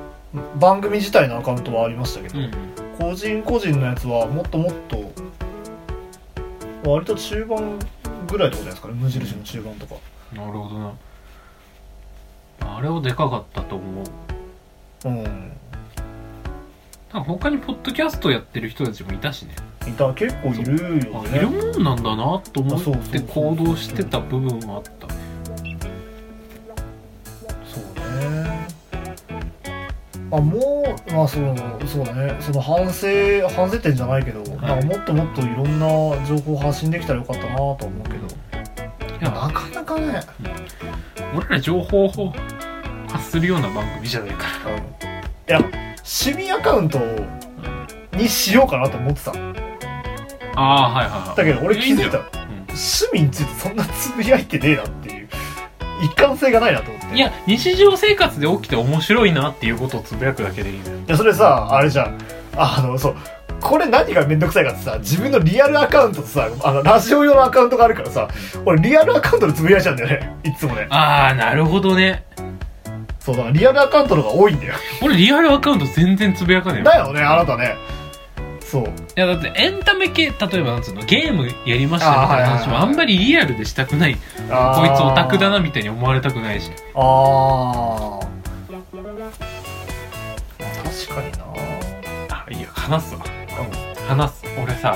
番組自体のアカウントはありましたけど、うん個人個人のやつはもっともっと割と中盤ぐらいってことじゃないですかね無印の中盤とか。なるほどな。あれはでかかったと思う。うん。他にポッドキャストやってる人たちもいたしね。いた。結構いるよあいるねもんなんだなと思って行動してた部分はあった。そうねあもうまあそうそうだね。その反省反省点じゃないけど、なんかもっともっといろんな情報発信できたらよかったなとは思うけど。いやなかなかね。俺ら情報を発するような番組じゃないかいや趣味アカウントにしようかなと思ってた。らああはいはいはい。だけど俺気づいた。いいん趣味についてそんなつぶやいてねえなっていう一貫性がないなといや日常生活で起きて面白いなっていうことをつぶやくだけでいいのよ。いやそれさあれじゃん。あのそう。これ何がめんどくさいかってさ自分のリアルアカウントとさあのラジオ用のアカウントがあるからさ俺リアルアカウントでつぶやいちゃうんだよね。いつもね。ああなるほどね。そうだからリアルアカウントの方が多いんだよ。俺リアルアカウント全然つぶやかねえよだよねあなたねそう。いやだってエンタメ系例えばなんつうのゲームやりましたみたいな話もあんまりリアルでしたくない。こいつオタクだなみたいに思われたくないし。あー。確かにな。あいいや話すわ。話す。俺さ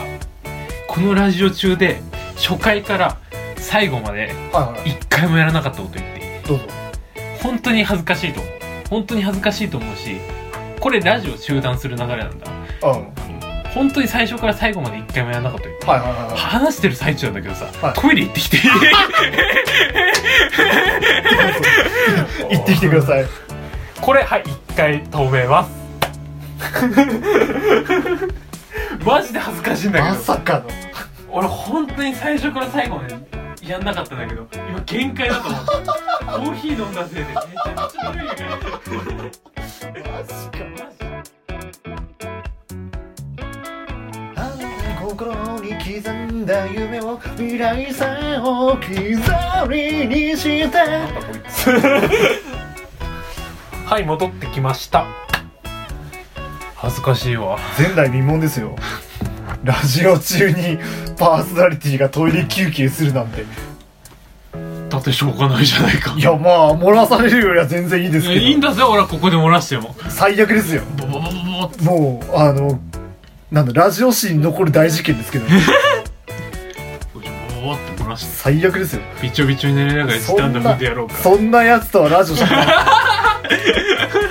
このラジオ中で初回から最後まではいはい。一回もやらなかったこと言っていい？どうぞ。本当に恥ずかしいと思う。本当に恥ずかしいと思うしこれラジオ中断する流れなんだ。うん。はい本当に最初から最後まで一回もやらなかった言ってはいはいはい。話してる最中なんだけどさ、はい。トイレ行ってきて。い <laughs> い行ってきてください。これはい一回止めます。<laughs> マジで恥ずかしいんだけまどさかの。俺本当に最初から最後までやんなかったんだけど今限界だと思ってコーヒー飲んだせいでめちゃくちゃ悪いからマジか。あ心に刻んだ夢を未来さえ置き去りにして。<laughs> はい戻ってきました。恥ずかしいわ。前代未聞ですよ。ラジオ中にパーソナリティがトイレ休憩するなんて。だってしょうがないじゃないか。いやまあ漏らされるよりは全然いいですけど。いやいいんだぜ俺はここで漏らしても。最悪ですよ。もうあのなんだラジオ史に残る大事件ですけど。ボボボって漏らし。て最悪ですよ。びちょびちょになりながらスタンド踏んでやろうか。そんなやつとはラジオしない。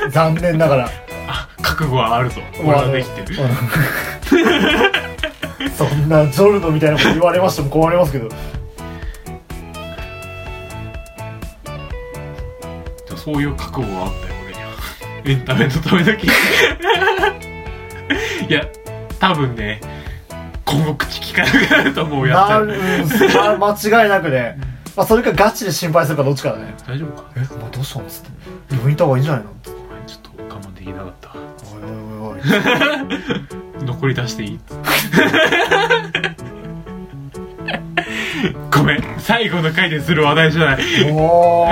<laughs> 残念ながら。あ覚悟はあるぞ俺はできてる。うんそんなジョルノみたいなこと言われましても困りますけど。そういう覚悟があったよ俺には。エンタメのためだけ。<laughs> いや多分ね今後口聞かなくなると思うやなつうんま <laughs> 間違いなくね、まあ、それかガチで心配するかどっちかだね。大丈夫か？えもうどうしたのっつって。病院行った方がいいんじゃないの？ごめんちょっと我慢できなかった。おいおいおいおい。<laughs> 残り出していいごめん最後の回でする話題じゃない。おー。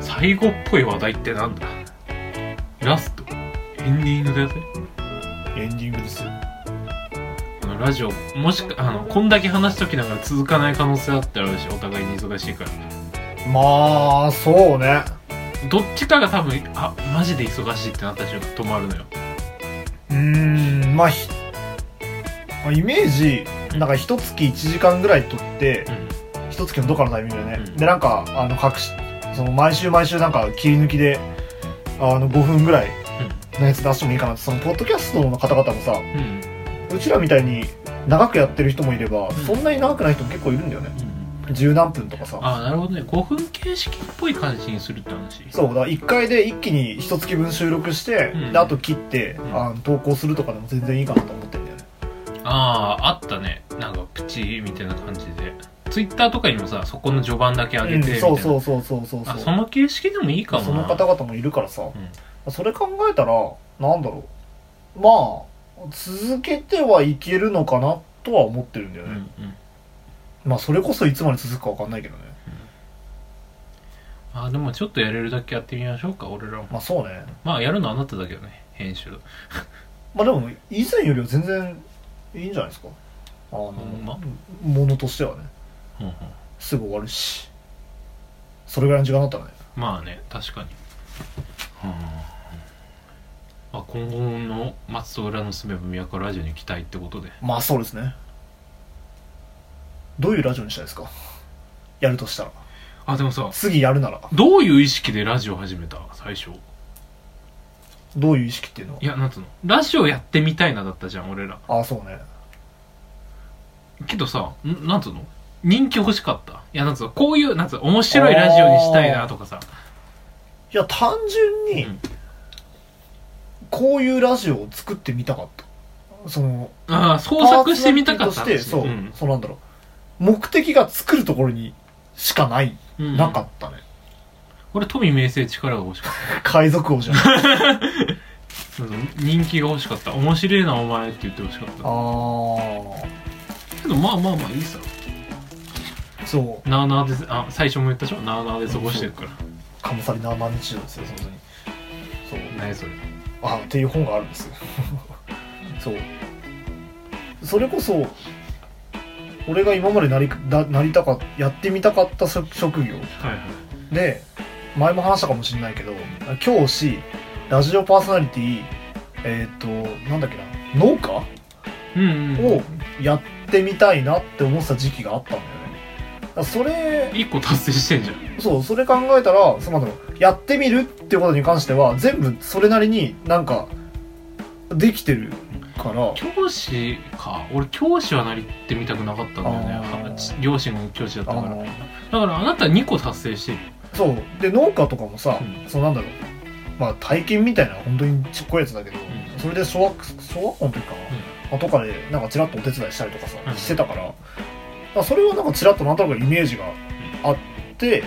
<laughs> 最後っぽい話題ってなんだ？ラスト？エンディングだぜ。エンディングですよ。このラジオもしかあのこんだけ話しときながら続かない可能性あったらあるしお互いに忙しいから。まあそうね。どっちかが多分あマジで忙しいってなった瞬間止まるのよ。うーんまあひまあイメージなんか一月1時間ぐらい取ってうん。一月のどっかのタイミングでね、うん。でなんかあの各しその毎週毎週なんか切り抜きであの5分ぐらいのやつ出してもいいかなってそのポッドキャストの方々もさうん。うちらみたいに長くやってる人もいれば、ん。そんなに長くない人も結構いるんだよね。うん。十何分とかさ。ああなるほどね。5分形式っぽい感じにするって話。そうだから1回で一気に一月分収録して、うん。であと切って、ん。あの投稿するとかでも全然いいかなと思ってるんだよね。あああったね。なんかプチみたいな感じでツイッターとかにもさそこの序盤だけ上げてみたいな、うん、そうそうそうそうそう。そうあその形式でもいいかもな。その方々もいるからさ、うんそれ考えたらなんだろう。まあ続けてはいけるのかなとは思ってるんだようんうね、ん。まあそれこそいつまで続くかわかんないけどね。あでもちょっとやれるだけやってみましょうか俺らも。まあそうね。まあやるのはあなただけどね編集。まあでも以前よりは全然いいんじゃないですか。あの、んま？ものとしてはねうんうんすぐ終わるしそれぐらいの時間だったらね。まあね確かに。うん。まあ、今後の松戸浦の住めば都ラジオに期待ってことで。まあそうですね。どういうラジオにしたいですか？やるとしたら。あでもさ次やるなら。どういう意識でラジオ始めた？最初。どういう意識っていうのは？いやなんつうの？ラジオやってみたいなだったじゃん俺ら。ああそうね。けどさんなんつうの？人気欲しかった。いやなんつうのこういうなんつうの面白いラジオにしたいなとかさ。いや単純にうん。こういうラジオを作ってみたかった。そのああ創作してみたかったしてそう、ん。そうなんだろう。目的が作るところにしかない、うん。なかったね。俺富名声力が欲しかっ <laughs> 海賊王じゃん。<laughs> 人気が欲しかった。面白いなお前って言ってほしかった。あけどまあまあまあいいさそう。なあなあであ最初も言ったでしょ？なあなあで過ごしてるから。カムサリ生日常ですよ本当にそう。何それ？あっていう本があるんですよ。<laughs> そう。それこそ俺が今までなりだなりたかやってみたかった職職業。はいはい。で前も話したかもしれないけど教師ラジオパーソナリティえっ、となんだっけな？農家？うんうん。をやってみたいなって思ってた時期があったんだよねそれ。一個達成してんじゃん。そうそれ考えたらそのやってみるってことに関しては全部それなりになんかできてるから。教師か。俺教師はなりってみたくなかったんだよね。両親が教師だったから。だからあなた2個達成してる。そう。で農家とかもさ、うん。そうなんだろう。まあ体験みたいな本当にちっこいやつだけど、ん。それで小学小学校の時かな、まあとかでなんかちらっとお手伝いしたりとかさ、うん。してたからだからそれはなんかちらっとなんとなくイメージがあって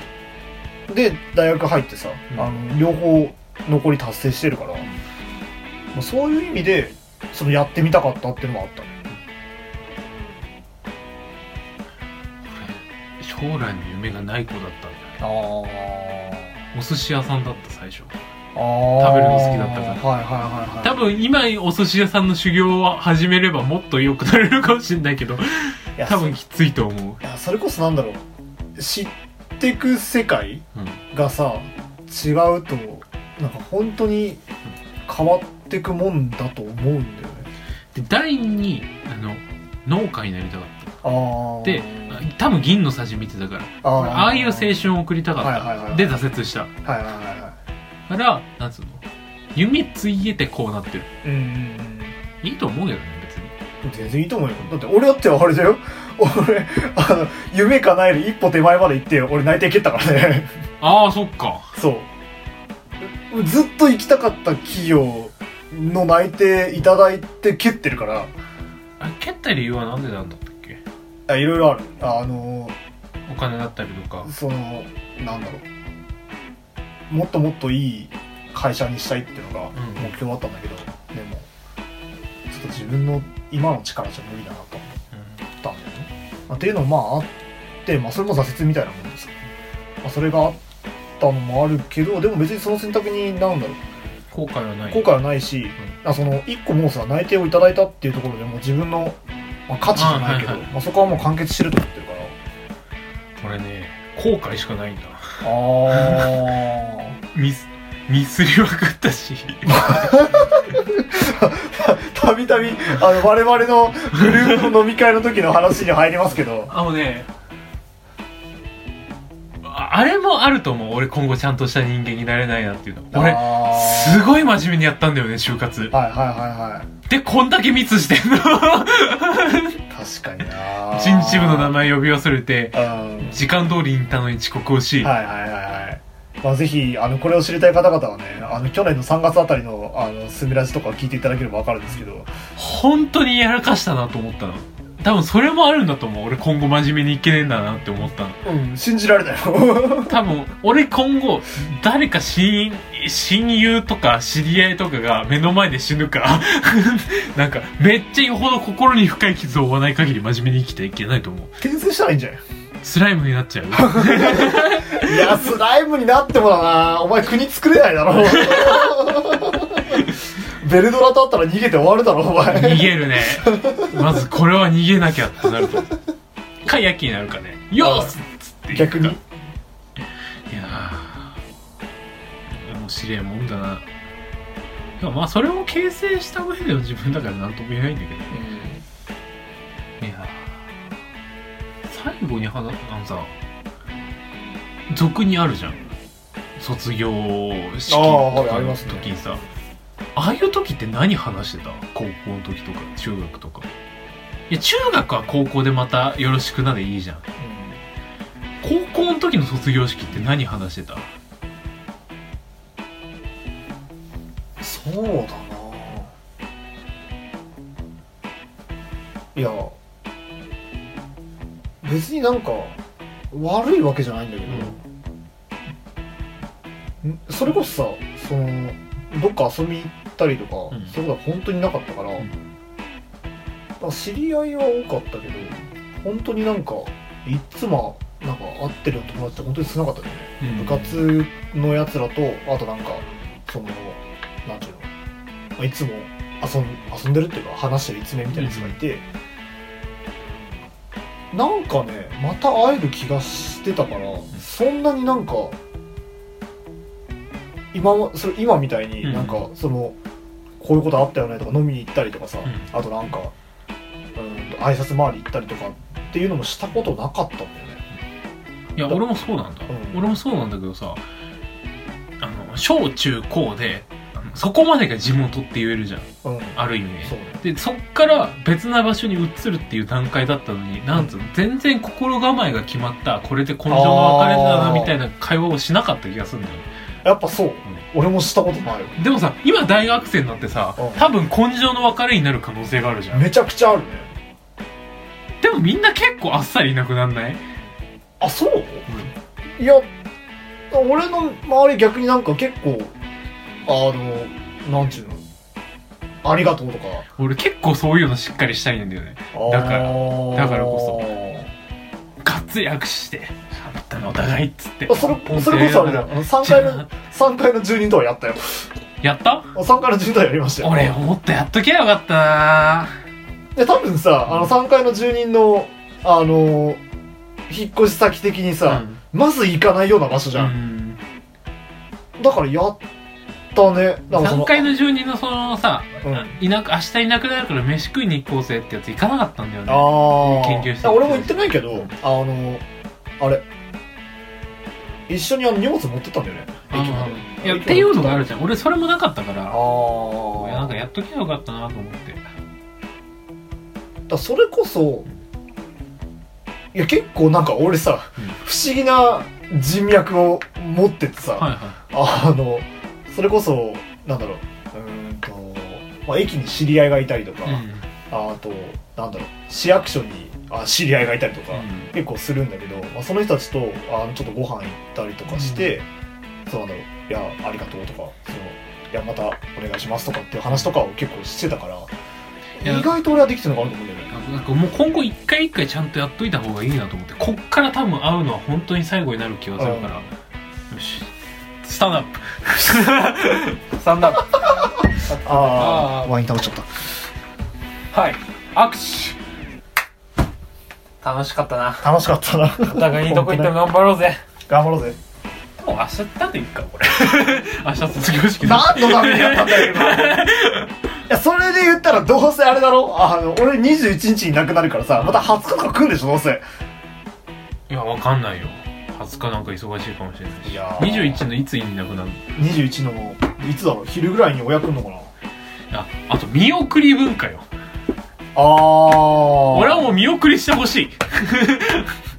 で大学入ってさ、うん。あの両方残り達成してるから、まあ、そういう意味でそのやってみたかったっていうのもあったね。将来の夢がない子だったんだよあお寿司屋さんだった最初。食べるの好きだったから。はいはいはいはい多分今お寿司屋さんの修行を始めればもっと良くなれるかもしれないけどいや多分きついと思う。いやそれこそなんだろう。知ってく世界うん。がさ違うとなんか本当に変わってくもんだと思うんだよね。で第二にあの農家になりたかった。で多分銀のさじ見てたから。あ俺ああいう青春を送りたかった、はいはいはいはい。で挫折した。はいはいはいはからなんつうの。夢ついえてこうなってる。いうんうんうん。いいと思うけどね全然いいと思うよ。だって俺だってあれだよ。俺あの夢叶える一歩手前まで行って俺内定蹴ったからね。ああそっか。そう。ずっと行きたかった企業の内定いただいて蹴ってるから。あ蹴った理由はなんでなんだったっけ？あいろいろある。あのお金だったりとか。そのなんだろう。もっともっといい会社にしたいっていうのがん。目標だったんだけど、でも。ちょっと自分の今の力じゃ無理だなと思ったんだよね、まあ、っていうのもまああって、まあ、それも挫折みたいなもんですけど、まあ、それがあったのもあるけどでも別にその選択になんだろう。後悔はない。後悔はないし、あその一個もうさ内定をいただいたっていうところでもう自分の、まあ、価値じゃないけどあはいはい。まあ、そこはもう完結してると思ってるから。俺ね後悔しかないんだ。あ <laughs> ミスミスりまくったし。<laughs> たびたびあの我々のグループの飲み会の時の話に入りますけど。あのねああれもあると思う。俺今後ちゃんとした人間になれないなっていうの。俺すごい真面目にやったんだよね就活。はいはいはいはい。でこんだけミスしてんの。確かにな。<laughs> 人事部の名前呼び忘れてうん。時間通りに行ったのに遅刻をし、はいはいはいはい。まあ、ぜひ、あの、これを知りたい方々はね、あの、去年の3月あたりの、あの、スミラジとか聞いていただければわかるんですけど、本当にやらかしたなと思ったの。多分それもあるんだと思う。俺今後真面目にいけねえんだなって思ったの。うん、信じられない。よ。<laughs> 多分俺今後誰か親親友とか知り合いとかが目の前で死ぬか <laughs> なんかめっちゃよほど心に深い傷を負わない限り真面目に生きていけないと思う。転生したらいいんじゃない？スライムになっちゃう。<laughs> いや、スライムになってもだな。お前国作れないだろ。<laughs> ベルドラと会ったら逃げて終わるだろ、お前。逃げるね。まずこれは逃げなきゃってなると。かヤキになるかね。よーっつって逆に？いやー。面白いもんだな。でもまあそれを形成した上での自分だから何とも言えないんだけどね。いやー最後に話あのさ俗にあるじゃん。卒業式とかの時にさ。ああいう時って何話してた？高校の時とか中学とか。いや中学は高校でまたよろしくなでいいじゃん。高校の時の卒業式って何話してた？そうだな。いや別になんか悪いわけじゃないんだけど、ん。それこそさそのどっか遊び行ったりとか、うん。そういうことは本当になかったから,、ん。まあ知り合いは多かったけど本当になんかいっつもなんか会ってる友達って本当に少なかったんだよね、部活のやつらとあとなんかそのなんていうの、まあいつも遊ん遊んでるっていうか話してる一面みたいなやつがいて、なんかねまた会える気がしてたから、そんなになんか今もそれ今みたいにうん。なんかその、こういうことあったよねとか飲みに行ったりとかさ、うん。あとなんかうんと挨拶回り行ったりとかっていうのもしたことなかったんだよね。いや俺もそうなんだ、うん。俺もそうなんだけどさあの小中高でそこまでが地元って言えるじゃん。うん。ある意味。ね。でそっから別な場所に移るっていう段階だったのになんつうの全然心構えが決まったこれで根性の別れだなみたいな会話をしなかった気がするんだよね。やっぱそう、俺もしたことないよでもさ今大学生になってさうん。多分根性の別れになる可能性があるじゃん。めちゃくちゃあるね。でもみんな結構あっさりいなくなんない、あそう？いや俺の周り逆になんか結構あのなんちゅうの？ありがとうとか。俺結構そういうのしっかりしたいんだよね。だからだからこがっつり握手して「あったのお互い」っつって。そそれそれこそあれだよ。あの。3階の3階の住人とはやったよ。やった？3階の住人とはやりましたよ。俺もっとやっときゃよかった。なで多分さあの3階の住人のあの引っ越し先的にさ、まず行かないような場所じゃん、うん。だからやったね。なんかそ3の階の住人のそのさ、うん。いなく明日いなくなるから飯食いに行こうぜってやつ行かなかったんだよね。ああ研究して俺も行ってないけどあのあれ。一緒にあの荷物持ってったんだよね。駅までいやっていうのがあるじゃん。俺それもなかったから。ああいやなんかやっときゃよかったなと思って。だそれこそいや結構なんか俺さ、うん。不思議な人脈を持っててさ、はいはあのそれこそなんだろう。うーんと、まあ、駅に知り合いがいたりとか、い、うん。あとなんだろう。市役所にあ知り合いがいたりとか、うん。結構するんだけど、まあ、その人たちとあのちょっとご飯行ったりとかして、そうなんだろう。いやありがとうとかそのいやまたお願いしますとかっていう話とかを結構してたから意外と俺はできてるのかなと思うんだよね。なんかもう今後一回一回ちゃんとやっといた方がいいなと思ってこっから多分会うのは本当に最後になる気がするから、よしスタンドアップスタンドアップあー。あワイン倒っちゃった。はい。握手。楽しかったな。楽しかったな。お互いにどこ行っても頑張ろうぜ。頑張ろうぜ。もう明日だっていいかこれ。<laughs> 明日卒業式だ何のためにやったんだよ今。いやそれで言ったらどうせあれだろ？あの俺21日に亡くなるからさまた20日とか来んでしょどうせ。いやわかんないよ20日なんか忙しいかもしれないし。いやー。21のいついなくなるの21のいつだろう？昼ぐらいに親来んのかな？ああと見送り文化よ。ああ俺はもう見送りしてほしい。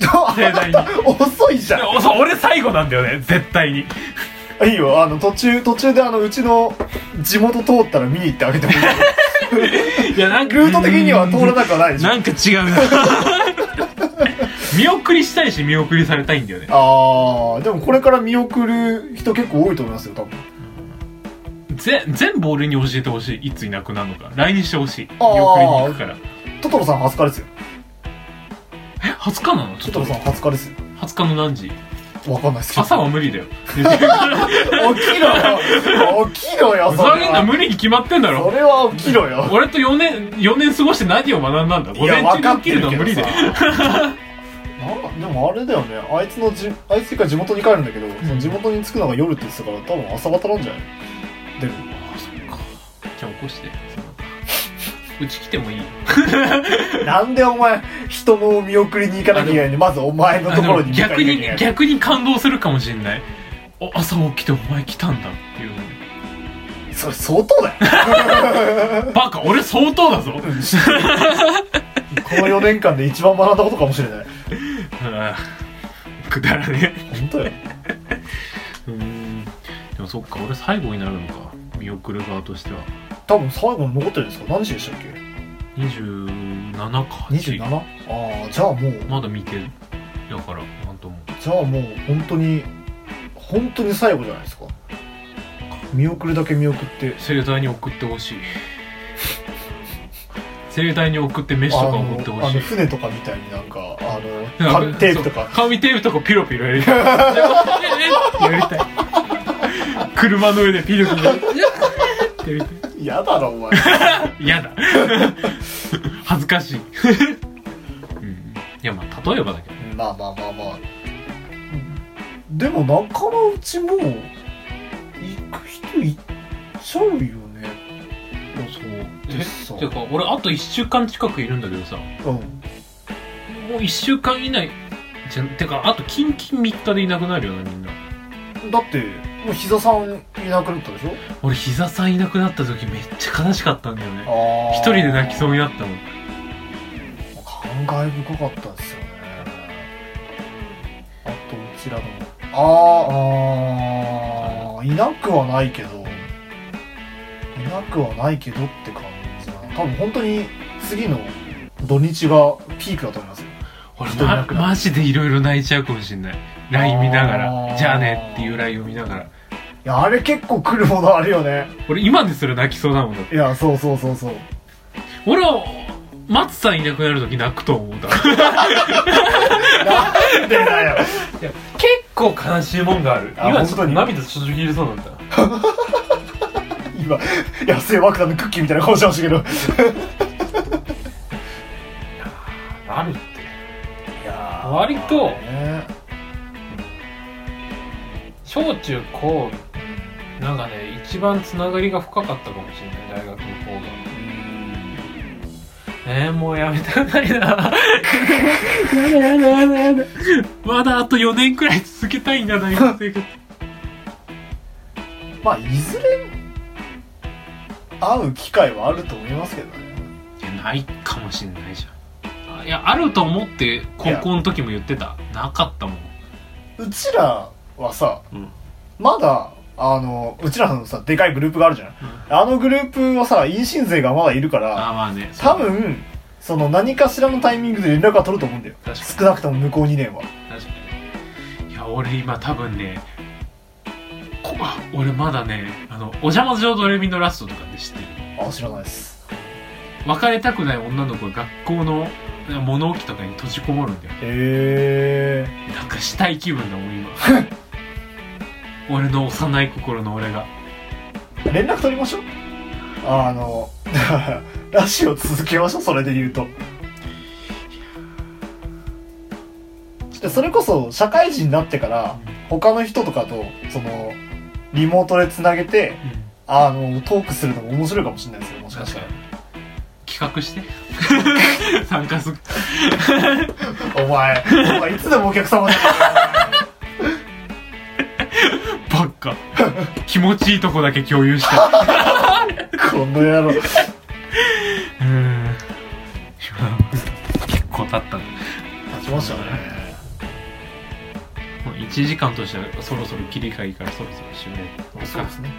盛大に。<laughs> 遅いじゃん。でそう俺最後なんだよね。絶対に。いいよ。あの途中途中であのうちの地元通ったら見に行ってあげてもいい <laughs> いやなんかルート的には通らなくはないでしょ。なんか違うな見送りしたいし見送りされたいんだよね。ああでもこれから見送る人結構多いと思いますよ多分。ぜ全部俺に教えてほしい。いついなくなるのか。LINE してほしい。見送りに行くから。トトロさん20日ですよ。え20日なの？トトロさん20日ですよ。20日の何時？わかんないです朝は無理だよ。<laughs> 起きろよ。起きろよふざけ無理に決まってんだろ。それは起きろよ。俺と4年4年過ごして何を学んだんだ？午前中に起きるのは無理だよなでもあれだよね。あいつのじあいつが地元に帰るんだけど、その地元に着くのが夜って言ってたから多分朝方なんじゃない？でも。あそっか。じゃあ起こして。うち来てもいいよ。<laughs> なんでお前人の見送りに行かなきゃいけないの？にまずお前のところに逆に逆に感動するかもしれない。お朝起きてお前来たんだっていうそれ相当だよ。<laughs> バカ俺相当だぞ。この4年間で一番学んだことかもしれない <laughs> くだらね。本当よ。え <laughs> うん。でもそっか俺最後になるのか。見送る側としては。多分最後に残ってるんですか？何時でしたっけ？27か 27? ああじゃあもうまだ見てるだからなんとも。じゃあもう本当に本当に最後じゃないですか。見送るだけ見送って。盛大に送ってほしい盛大に送って飯とか送ってほしい。あの船とかみたいになんかあの紙テープとか。紙テープとかピロピロやりたい。やりたい車の上でピロピロやりたい嫌だろお前嫌だ恥ずかしい、うん、いやまあ例えばだけどまあまあまあまあでも仲間内も行く人行っちゃうよねそうでさえてか俺あと1週間近くいるんだけどさ。もうん。う1週間以内じゃてかあとキンキン3日でいなくなるよなみんな。だってもう膝さんいなくなったでしょ？俺膝さんいなくなった時めっちゃ悲しかったんだよね。あ一人で泣きそうになったもん。感慨深かったですよね。あとうちらの。あーあー。いなくはないけど。いなくはないけどって感多分本当に次の土日がピークだと思いますよ。俺人いなくなるまマジでいろいろ泣いちゃうかもしんない。LINE 見ながあらー。じゃあねっていう LINE を見ながら。いやあれ結構来るものあるよね。俺今ですら泣きそうだもんいやそうそうそうそう。俺は松さんいなくなる時泣くと思うだ。なんでだよ。結構悲しいもんがある。あ今ちょっと本当に？涙ちょっと切れそうなんだ今野生爆弾のクッキーみたいな顔してましたけど。あるって。いやー。割とね小中高なんかね一番つながりが深かったかもしれない大学の方が。えー、もうやめたくないな。やだやだやだやだまだあと4年くらい続けたいんだ大学生活まあいずれ会う機会はあると思いますけどね。いやないかもしれないじゃん。あいやあると思って高校の時も言ってた。なかったもん。うちらはさうん。まだあのうちらのさでかいグループがあるじゃん、あのグループはさ陰親勢がまだいるからあまあね多分その何かしらのタイミングで連絡は取ると思うんだよ。確かに。少なくとも向こう2年は。確かに。いや俺今多分ね俺まだねあの「お邪魔女ドレミのラスト」とかで知ってる？あ知らないです。別れたくない女の子が学校の物置とかに閉じこもるんだよ。へえ。なんかしたい気分だもん今。<laughs> 俺の幼い心の俺が。連絡取りましょう。あの <laughs> ラジオ続けましょうそれで言うと。でそれこそ社会人になってから他の人とかとそのリモートでつなげてあのトークするのも面白いかもしれないですよもしかしたら。企画して。<laughs> 参加する。お前お前いつでもお客様じゃばっか気持ちいいとこだけ共有して。ん <laughs> この野郎。うん。結構経ったね。立ちましたね1時間としてはそろそろ切り替えいいからそろそろ締めよそうですね。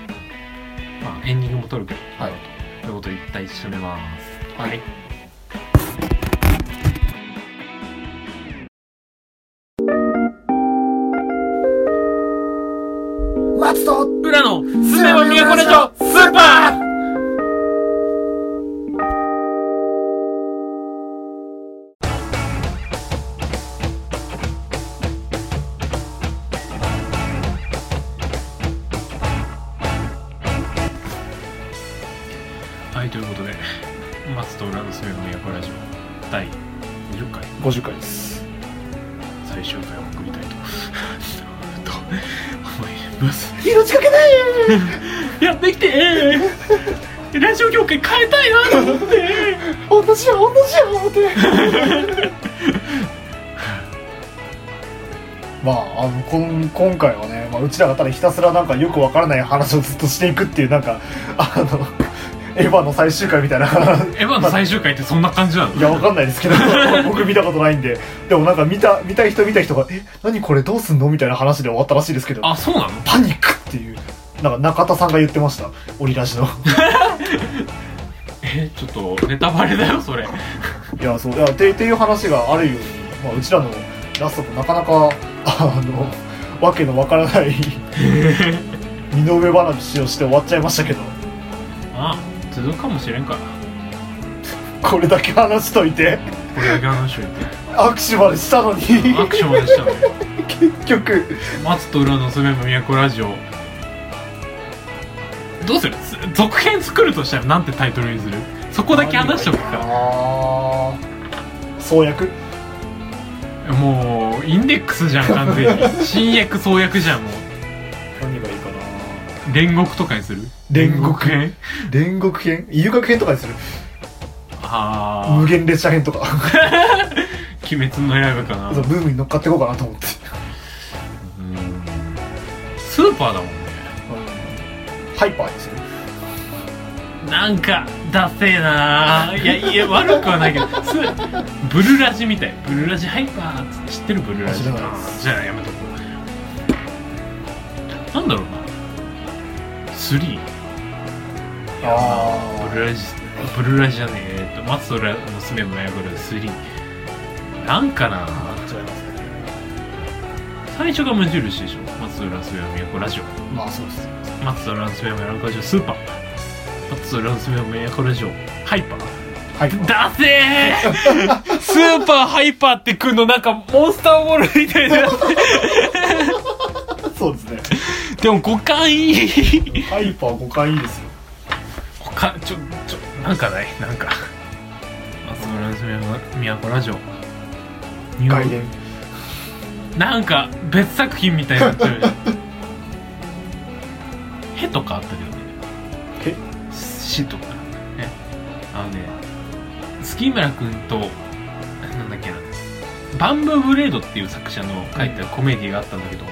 まあエンディングも撮るけど。はい。ということで一旦締めます。はい。松戸裏のすめは都ラジオスーパーまあ、あのこん今回はね、まあ、うちらがただひたすらなんかよくわからない話をずっとしていくっていうなんかあの <laughs> エヴァの最終回みたいなエヴァの最終回ってそんな感じなの？いやわかんないですけど <laughs> 僕見たことないんで。でもなんか見た見たい人見た人が「え何これどうすんの?」みたいな話で終わったらしいですけどあそうなの？パニックっていうなんか中田さんが言ってました。オリラジの。<laughs> えちょっとネタバレだよそれ。いやそういやってっていう話があるように、まあ、うちらのラストもなかなかあのわけのわからない <laughs> 身の上話をして終わっちゃいましたけど。あ続くかもしれんから。これだけ話しといて。これだけ話を言っ握手までしたのに。てアクションまでしたのよ結局。松と裏のすめの都ラジオ。どうする？す続編作るとしたらなんてタイトルにする？そこだけ話しとくか。創薬？もうインデックスじゃん完全に。新訳創訳じゃんもう。何がいいかな。煉獄とかにする？煉獄編？煉獄編？遊郭編とかにする。あ無限列車編とか。あ鬼滅の刃かな。そうブームに乗っかっていこうかなと思って。うん。スーパーだもんね。ハイパーにするなんかダセえな。いやいや悪くはないけどすブルラジみたい。ブルラジハイパーっつって知ってるブルラジ。知らない。ですじゃあやめとこう。なんだろうな。3あブルラジブルラジじゃねえ。えっと松浦の娘もやぐる3なんかな。あ違いますね最初が無印でしょ。松浦の娘もやこラジオ。まあそうです。松浦の娘もやこラジオ。スーパー松浦の娘もやこラジオハイパー。ハイパー。だせー！<laughs> スーパーハイパーってくんのなんかモンスターボールみたいな。<laughs> そうですね。でも五感いい。ハイパー5回いいですよ。他ちょちょなんかない？なんか。松村娘の都ラジオ。外伝。なんか別作品みたいになっちゃうへとかあったけどしとか。ねあのね月村君となんだっけな。バンブーブレードっていう作者の書いたコメディがあったんだけど、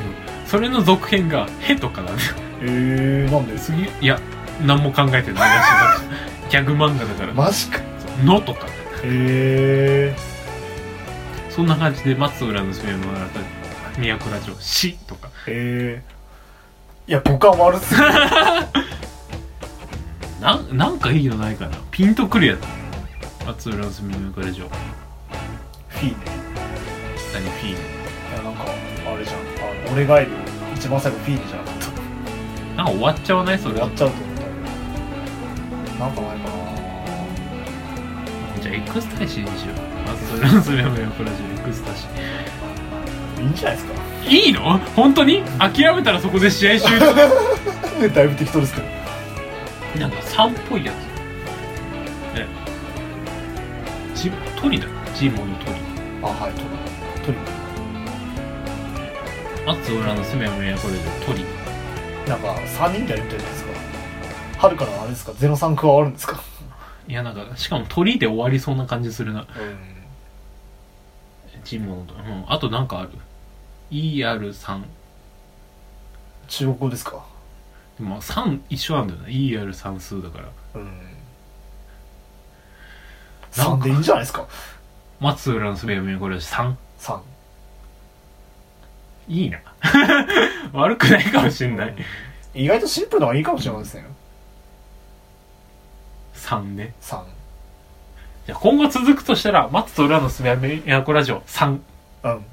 <laughs> それの続編が「へ」とかなんだよ。えー、なんで？次いや何も考えてないらしい。なんかギャグ漫画だから。マジか「の」とか。えそんな感じで松浦の娘の都ラジオ「し」とか。ー、えー、いや五感悪すぎる <laughs> なんなんかいいのないかな。ピンとくるやつ。松浦の娘の都ラジオフィーネ。何フィーいやなんかあれじゃん。あの俺がいる一番最後フィーネじゃなかった。なんか終わっちゃわない？それ。終わっちゃうと思ったなんかないかな。じゃあエクスタシーにしよう。松浦の娘の都ラジオエクスタシいいんじゃないですか？ーいいの？本当に？諦めたらそこで試合終了。<laughs> だいぶ適当ですけどなんか3っぽいやつ。え。ジトリだ。ジモのトリ。あはいととにか松浦のすめもやこれで鳥なんか3人でやるみたいですか？春からあれですか？03加わるんですか？いやなんかしかも鳥で終わりそうな感じするな。うん。人物とうん。あとなんかある？ER3 中国語ですか？でも3一緒なんだよね。ER 算数だから。うん。なんか3でいいんじゃないですか？松浦のすめもやこれ3 3いいな。<laughs> 悪くないかもしんない、意外とシンプルな方がいいかもしれませんよ。3ね3じゃあ今後続くとしたら松と浦のすめやこラジオ3うん。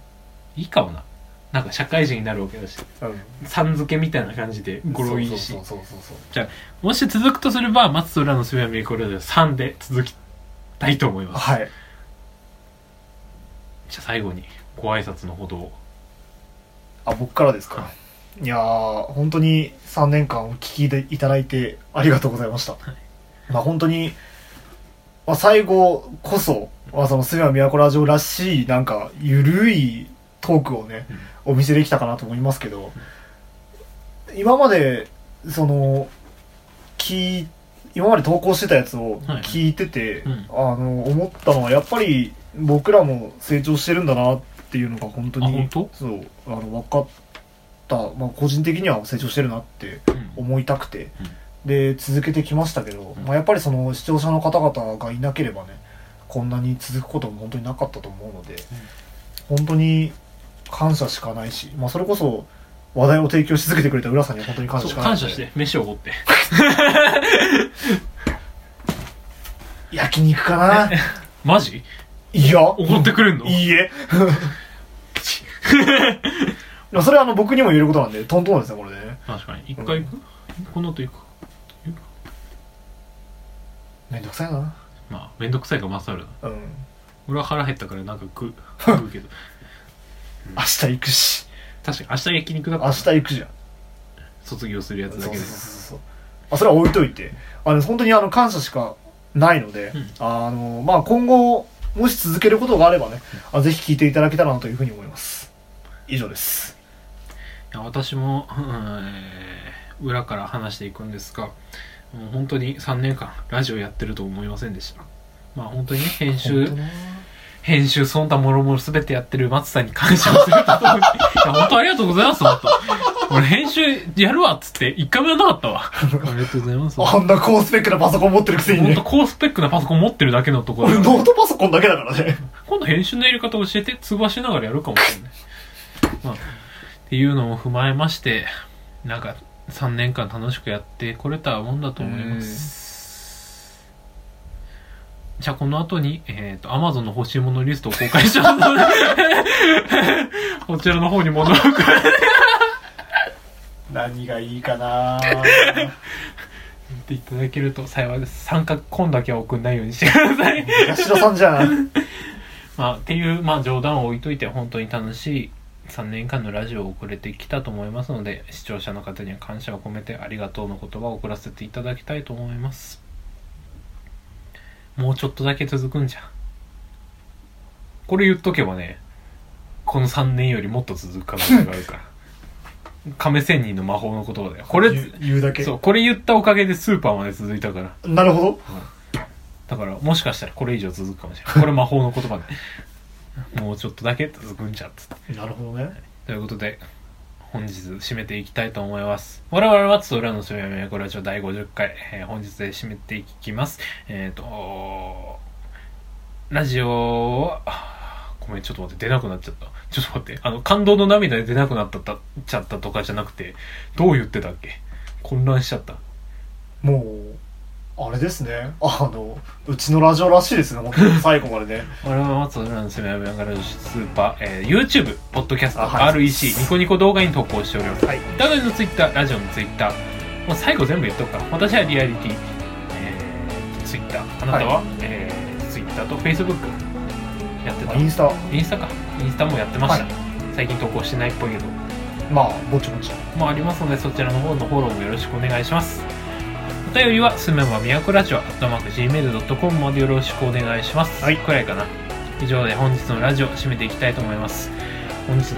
いいかもななんか社会人になるわけだしうん。さん付けみたいな感じで語呂いいし。そうそうそうそうもし続くとすれば松と浦のすめやこラジオ3で続きたいと思います。はい。じゃあ最後にご挨拶のほどを。あ僕からですか？い。やー本当に3年間お聞きいただいてありがとうございました、まあ本当に、まあ、最後こそ、まあ、そのすめは都ラジオらしいなんかゆるいトークをね、お見せできたかなと思いますけど、今までその聞い今まで投稿してたやつをはい。聞いてて、うん。あの思ったのはやっぱり僕らも成長してるんだなっていうのが本当にあ本当？そうあの分かった、まあ、個人的には成長してるなってうん。思いたくて、で続けてきましたけど、うん。まあ、やっぱりその視聴者の方々がいなければねこんなに続くことも本当になかったと思うので、本当に感謝しかないし、まあ、それこそ話題を提供し続けてくれた浦さんには本当に感謝しかない。感謝して飯をおごって。<laughs> 焼肉かな？<laughs> マジ？いや。おごってくれんの？いいえ。でもそれはあの僕にも言えることなんでトントンですねこれね確かに。一回行く、この後行く？めんどくさいな。まあめんどくさいが勝るなうん。俺は腹減ったからなんか食う <laughs> 食うけど明日行くし。確かに明日焼肉だから明日行くじゃん。卒業するやつだけで。そうそうそうそう。あそれは置いといて。あの本当にあの感謝しかないので、うん。あのまあ今後もし続けることがあればね、あぜひ聞いていただけたらなというふうに思います。以上です。いや私も、うんえー裏から話していくんですがもう本当に3年間ラジオやってると思いませんでした。まあ本当にね編集本当な編集その他もろもろ全てやってる松さんに感謝をするとともにいや本当。ありがとうございます本当。俺編集やるわっつって一回もやんなかったわ。ありがとうございますあんな高スペックなパソコン持ってるくせに。本当ね高スペックなパソコン持ってるだけのところ俺ノートパソコンだけだからね。今度編集のやり方教えて通話しながらやるかもしれない、まあ、っていうのを踏まえましてなんか3年間楽しくやってこれたもんだと思いますじゃあこの後に、えっ、と、Amazon の欲しいものリストを公開しますので、<laughs> こちらの方に物を送る。何がいいかな？言っていただけると幸いです。参加、今だけは送んないようにしてください。八代さんじゃん <laughs> まあ、っていう、まあ、冗談を置いといて、本当に楽しい3年間のラジオを送れてきたと思いますので、視聴者の方には感謝を込めてありがとうの言葉を送らせていただきたいと思います。もうちょっとだけ続くんじゃん。これ言っとけばね、この3年よりもっと続く可能性があるから。<laughs> 亀仙人の魔法の言葉だよ。これ、言う言うだけ？そう、これ言ったおかげでスーパーまで続いたから。なるほどだから、もしかしたらこれ以上続くかもしれない。これ魔法の言葉で。<laughs> もうちょっとだけ続くんじゃっつって。なるほどねということで、本日締めていきたいと思います。我々はつと裏の締めやめこれは第50回、えー本日で締めていきます。えっ、と、ラジオは、ごめん、ちょっと待って、出なくなっちゃった。ちょっと待って、あの、感動の涙で出なくなったちゃったとかじゃなくて、どう言ってたっけ？混乱しちゃった。もうあれですねあのうちのラジオらしいですね本当に <laughs> 最後までね我々は松浦のすめやめやがらスーパー、えー YouTube、ポッドキャスト、あはい REC、ニコニコ動画に投稿しております。はいダメの Twitter、ラジオの Twitter、もう最後全部言っとくから。私はリアリティ、えー、Twitter、あなたは、えー、Twitter と Facebook やってた。インスタインスタか。インスタもやってました。はい最近投稿してないっぽいけど。まあぼちぼちもありますので、そちらの方のフォローもよろしくお願いします。お便りは、すめばみやこラジオ、アットマーク Gmail.com までよろしくお願いします。はいくらいかな。以上で本日のラジオ、締めていきたいと思います。本日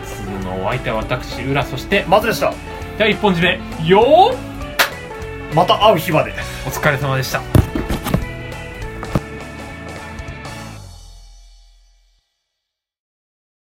のお相手は私浦そしてまずでした第一本締めよーまた会う日までお疲れ様でした